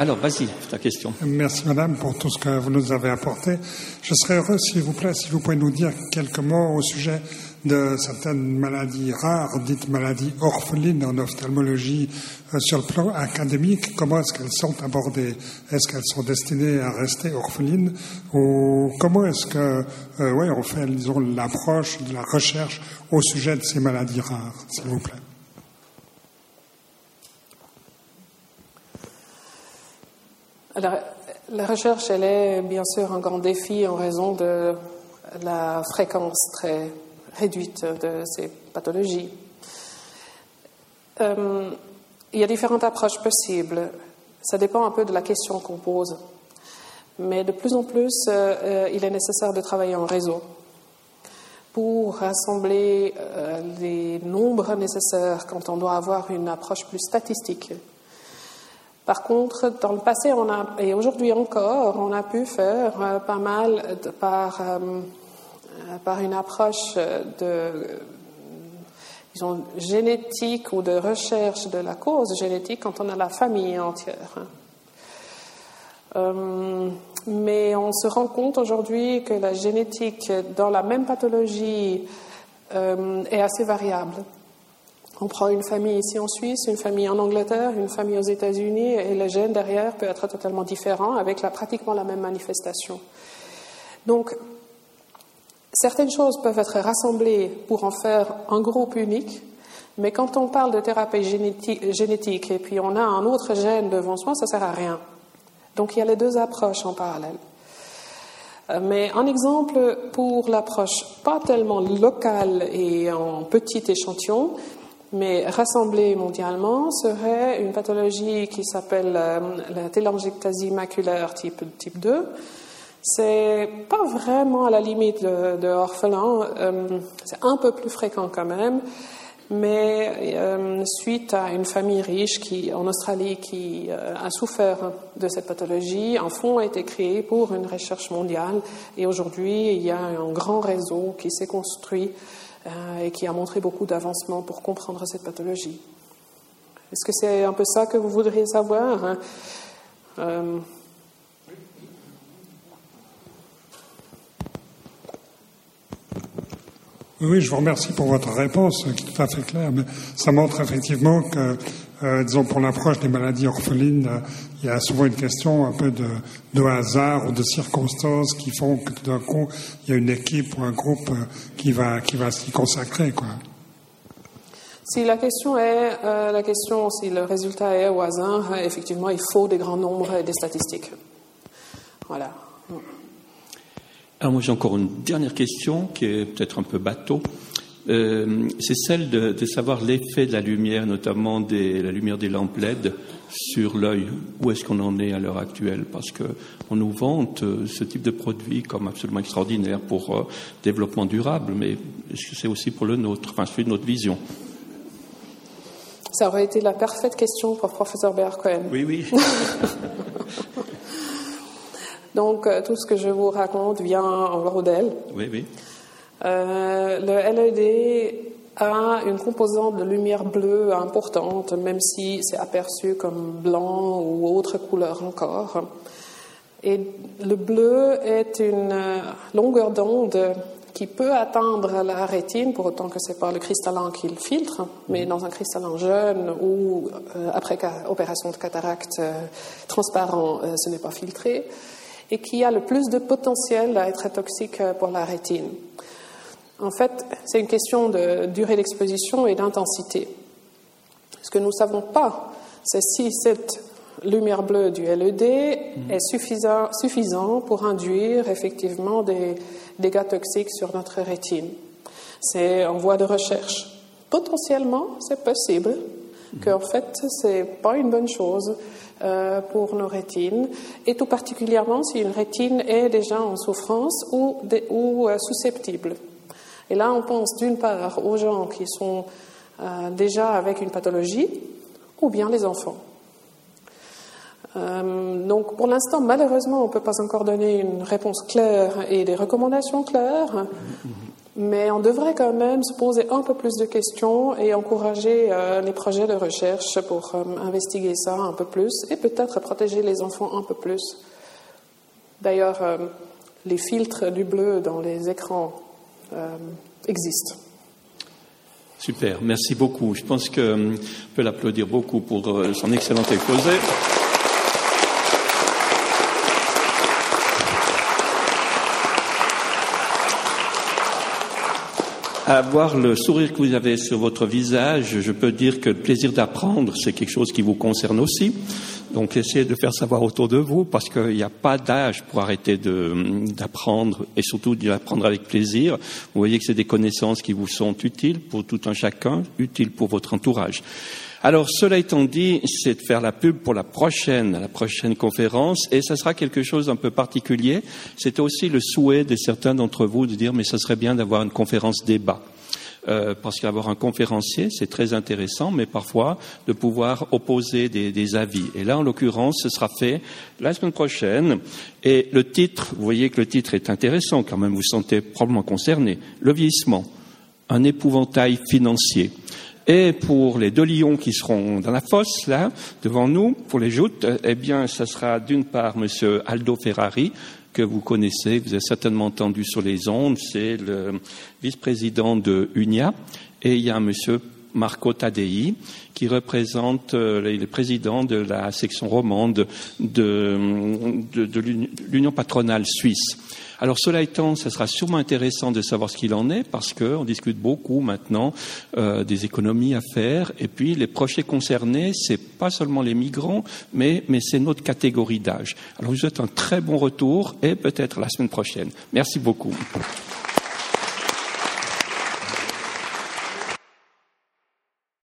Alors, vas-y, ta question. Merci, madame, pour tout ce que vous nous avez apporté. Je serais heureux, s'il vous plaît, si vous pouvez nous dire quelques mots au sujet de certaines maladies rares, dites maladies orphelines en ophtalmologie, euh, sur le plan académique, comment est-ce qu'elles sont abordées? Est-ce qu'elles sont destinées à rester orphelines? Ou comment est-ce que, euh, on fait, l'approche de la recherche au sujet de ces maladies rares, s'il vous plaît? Alors, la recherche, elle est bien sûr un grand défi en raison de la fréquence très réduite de ces pathologies. Euh, il y a différentes approches possibles. Ça dépend un peu de la question qu'on pose. Mais de plus en plus, euh, il est nécessaire de travailler en réseau pour rassembler euh, les nombres nécessaires quand on doit avoir une approche plus statistique. Par contre, dans le passé, on a, et aujourd'hui encore, on a pu faire pas mal par euh, par une approche de disons, génétique ou de recherche de la cause génétique quand on a la famille entière. Euh, mais on se rend compte aujourd'hui que la génétique dans la même pathologie euh, est assez variable. On prend une famille ici en Suisse, une famille en Angleterre, une famille aux États-Unis, et le gène derrière peut être totalement différent avec la, pratiquement la même manifestation. Donc, Certaines choses peuvent être rassemblées pour en faire un groupe unique, mais quand on parle de thérapie génétique, et puis on a un autre gène devant soi, ça ne sert à rien. Donc il y a les deux approches en parallèle. Euh, mais un exemple pour l'approche pas tellement locale et en petit échantillon, mais rassemblée mondialement, serait une pathologie qui s'appelle euh, la télangiectasie maculaire type, type 2, c'est pas vraiment à la limite de, orphelin, euh, c'est un peu plus fréquent quand même, mais euh, suite à une famille riche qui, en Australie qui euh, a souffert de cette pathologie, un fonds a été créé pour une recherche mondiale et aujourd'hui il y a un grand réseau qui s'est construit et qui a montré beaucoup d'avancement pour comprendre cette pathologie. Est-ce que c'est un peu ça que vous voudriez savoir hein? Oui, je vous remercie pour votre réponse qui est tout à fait claire, mais ça montre effectivement que, euh, disons, pour l'approche des maladies orphelines, euh, il y a souvent une question un peu de, de, hasard ou de circonstances qui font que tout d'un coup, il y a une équipe ou un groupe euh, qui va, qui va s'y consacrer, quoi. Si la question est, la question, si le résultat est au hasard, effectivement, il faut des grands nombres et des statistiques. Voilà. Alors moi j'ai encore une dernière question qui est peut-être un peu bateau. Euh, c'est celle de, savoir l'effet de la lumière, notamment des, la lumière des lampes LED sur l'œil. Où est-ce qu'on en est à l'heure actuelle? Parce qu'on nous vante euh, ce type de produit comme absolument extraordinaire pour euh, développement durable, mais est-ce que c'est aussi pour le nôtre, enfin celui de notre vision Ça aurait été la parfaite question pour le professeur Béar Cohen. Oui, oui. <laughs> Donc euh, tout ce que je vous raconte vient en gros d'elle. Oui, oui. Euh, le LED a une composante de lumière bleue importante, même si c'est aperçu comme blanc ou autre couleur encore. Et le bleu est une euh, longueur d'onde qui peut atteindre la rétine, pour autant que ce n'est pas le cristallin qui le filtre, mais dans un cristallin jeune ou euh, après opération de cataracte euh, transparent, ce n'est pas filtré, et qui a le plus de potentiel à être toxique pour la rétine. En fait, c'est une question de durée d'exposition et d'intensité. Ce que nous ne savons pas, c'est si cette lumière bleue du LED mhm. est suffisant, suffisant, pour induire effectivement des dégâts toxiques sur notre rétine. C'est en voie de recherche. Potentiellement, c'est possible mhm. qu'en fait, ce n'est pas une bonne chose euh, pour nos rétines, et tout particulièrement si une rétine est déjà en souffrance ou, euh, susceptible. Et là, on pense d'une part aux gens qui sont euh, déjà avec une pathologie, ou bien les enfants. Donc pour l'instant, malheureusement, on ne peut pas encore donner une réponse claire et des recommandations claires, mais on devrait quand même se poser un peu plus de questions et encourager euh, les projets de recherche pour euh, investiguer ça un peu plus et peut-être protéger les enfants un peu plus. D'ailleurs, les filtres du bleu dans les écrans existent. Super, merci beaucoup. Je pense qu'on peut l'applaudir beaucoup pour son excellent exposé. À voir le sourire que vous avez sur votre visage, je peux dire que le plaisir d'apprendre, c'est quelque chose qui vous concerne aussi. Donc essayez de faire savoir autour de vous, parce qu'il n'y a pas d'âge pour arrêter d'apprendre, et surtout d'apprendre avec plaisir. Vous voyez que c'est des connaissances qui vous sont utiles pour tout un chacun, utiles pour votre entourage. Alors, cela étant dit, c'est de faire la pub pour la prochaine, la prochaine conférence, et ça sera quelque chose d'un peu particulier. C'était aussi le souhait de certains d'entre vous de dire, mais ça serait bien d'avoir une conférence débat. Euh, parce qu'avoir un conférencier, c'est très intéressant, mais parfois de pouvoir opposer des, des, avis. Et là, en l'occurrence, ce sera fait la semaine prochaine. Et le titre, vous voyez que le titre est intéressant quand même, vous vous sentez probablement concerné. Le vieillissement, un épouvantail financier. Et pour les deux lions qui seront dans la fosse, là, devant nous, pour les joutes, eh bien, ça sera d'une part Monsieur Aldo Ferrari, que vous connaissez, vous avez certainement entendu sur les ondes, c'est le vice-président de UNIA, et il y a Monsieur Marco Tadei, qui représente euh, le président de la section romande de, de, de l'Union patronale suisse. Alors cela étant, ce sera sûrement intéressant de savoir ce qu'il en est parce qu'on discute beaucoup maintenant euh, des économies à faire. Et puis les projets concernés, c'est pas seulement les migrants, mais, mais c'est notre catégorie d'âge. Alors je vous souhaite un très bon retour et peut-être la semaine prochaine. Merci beaucoup.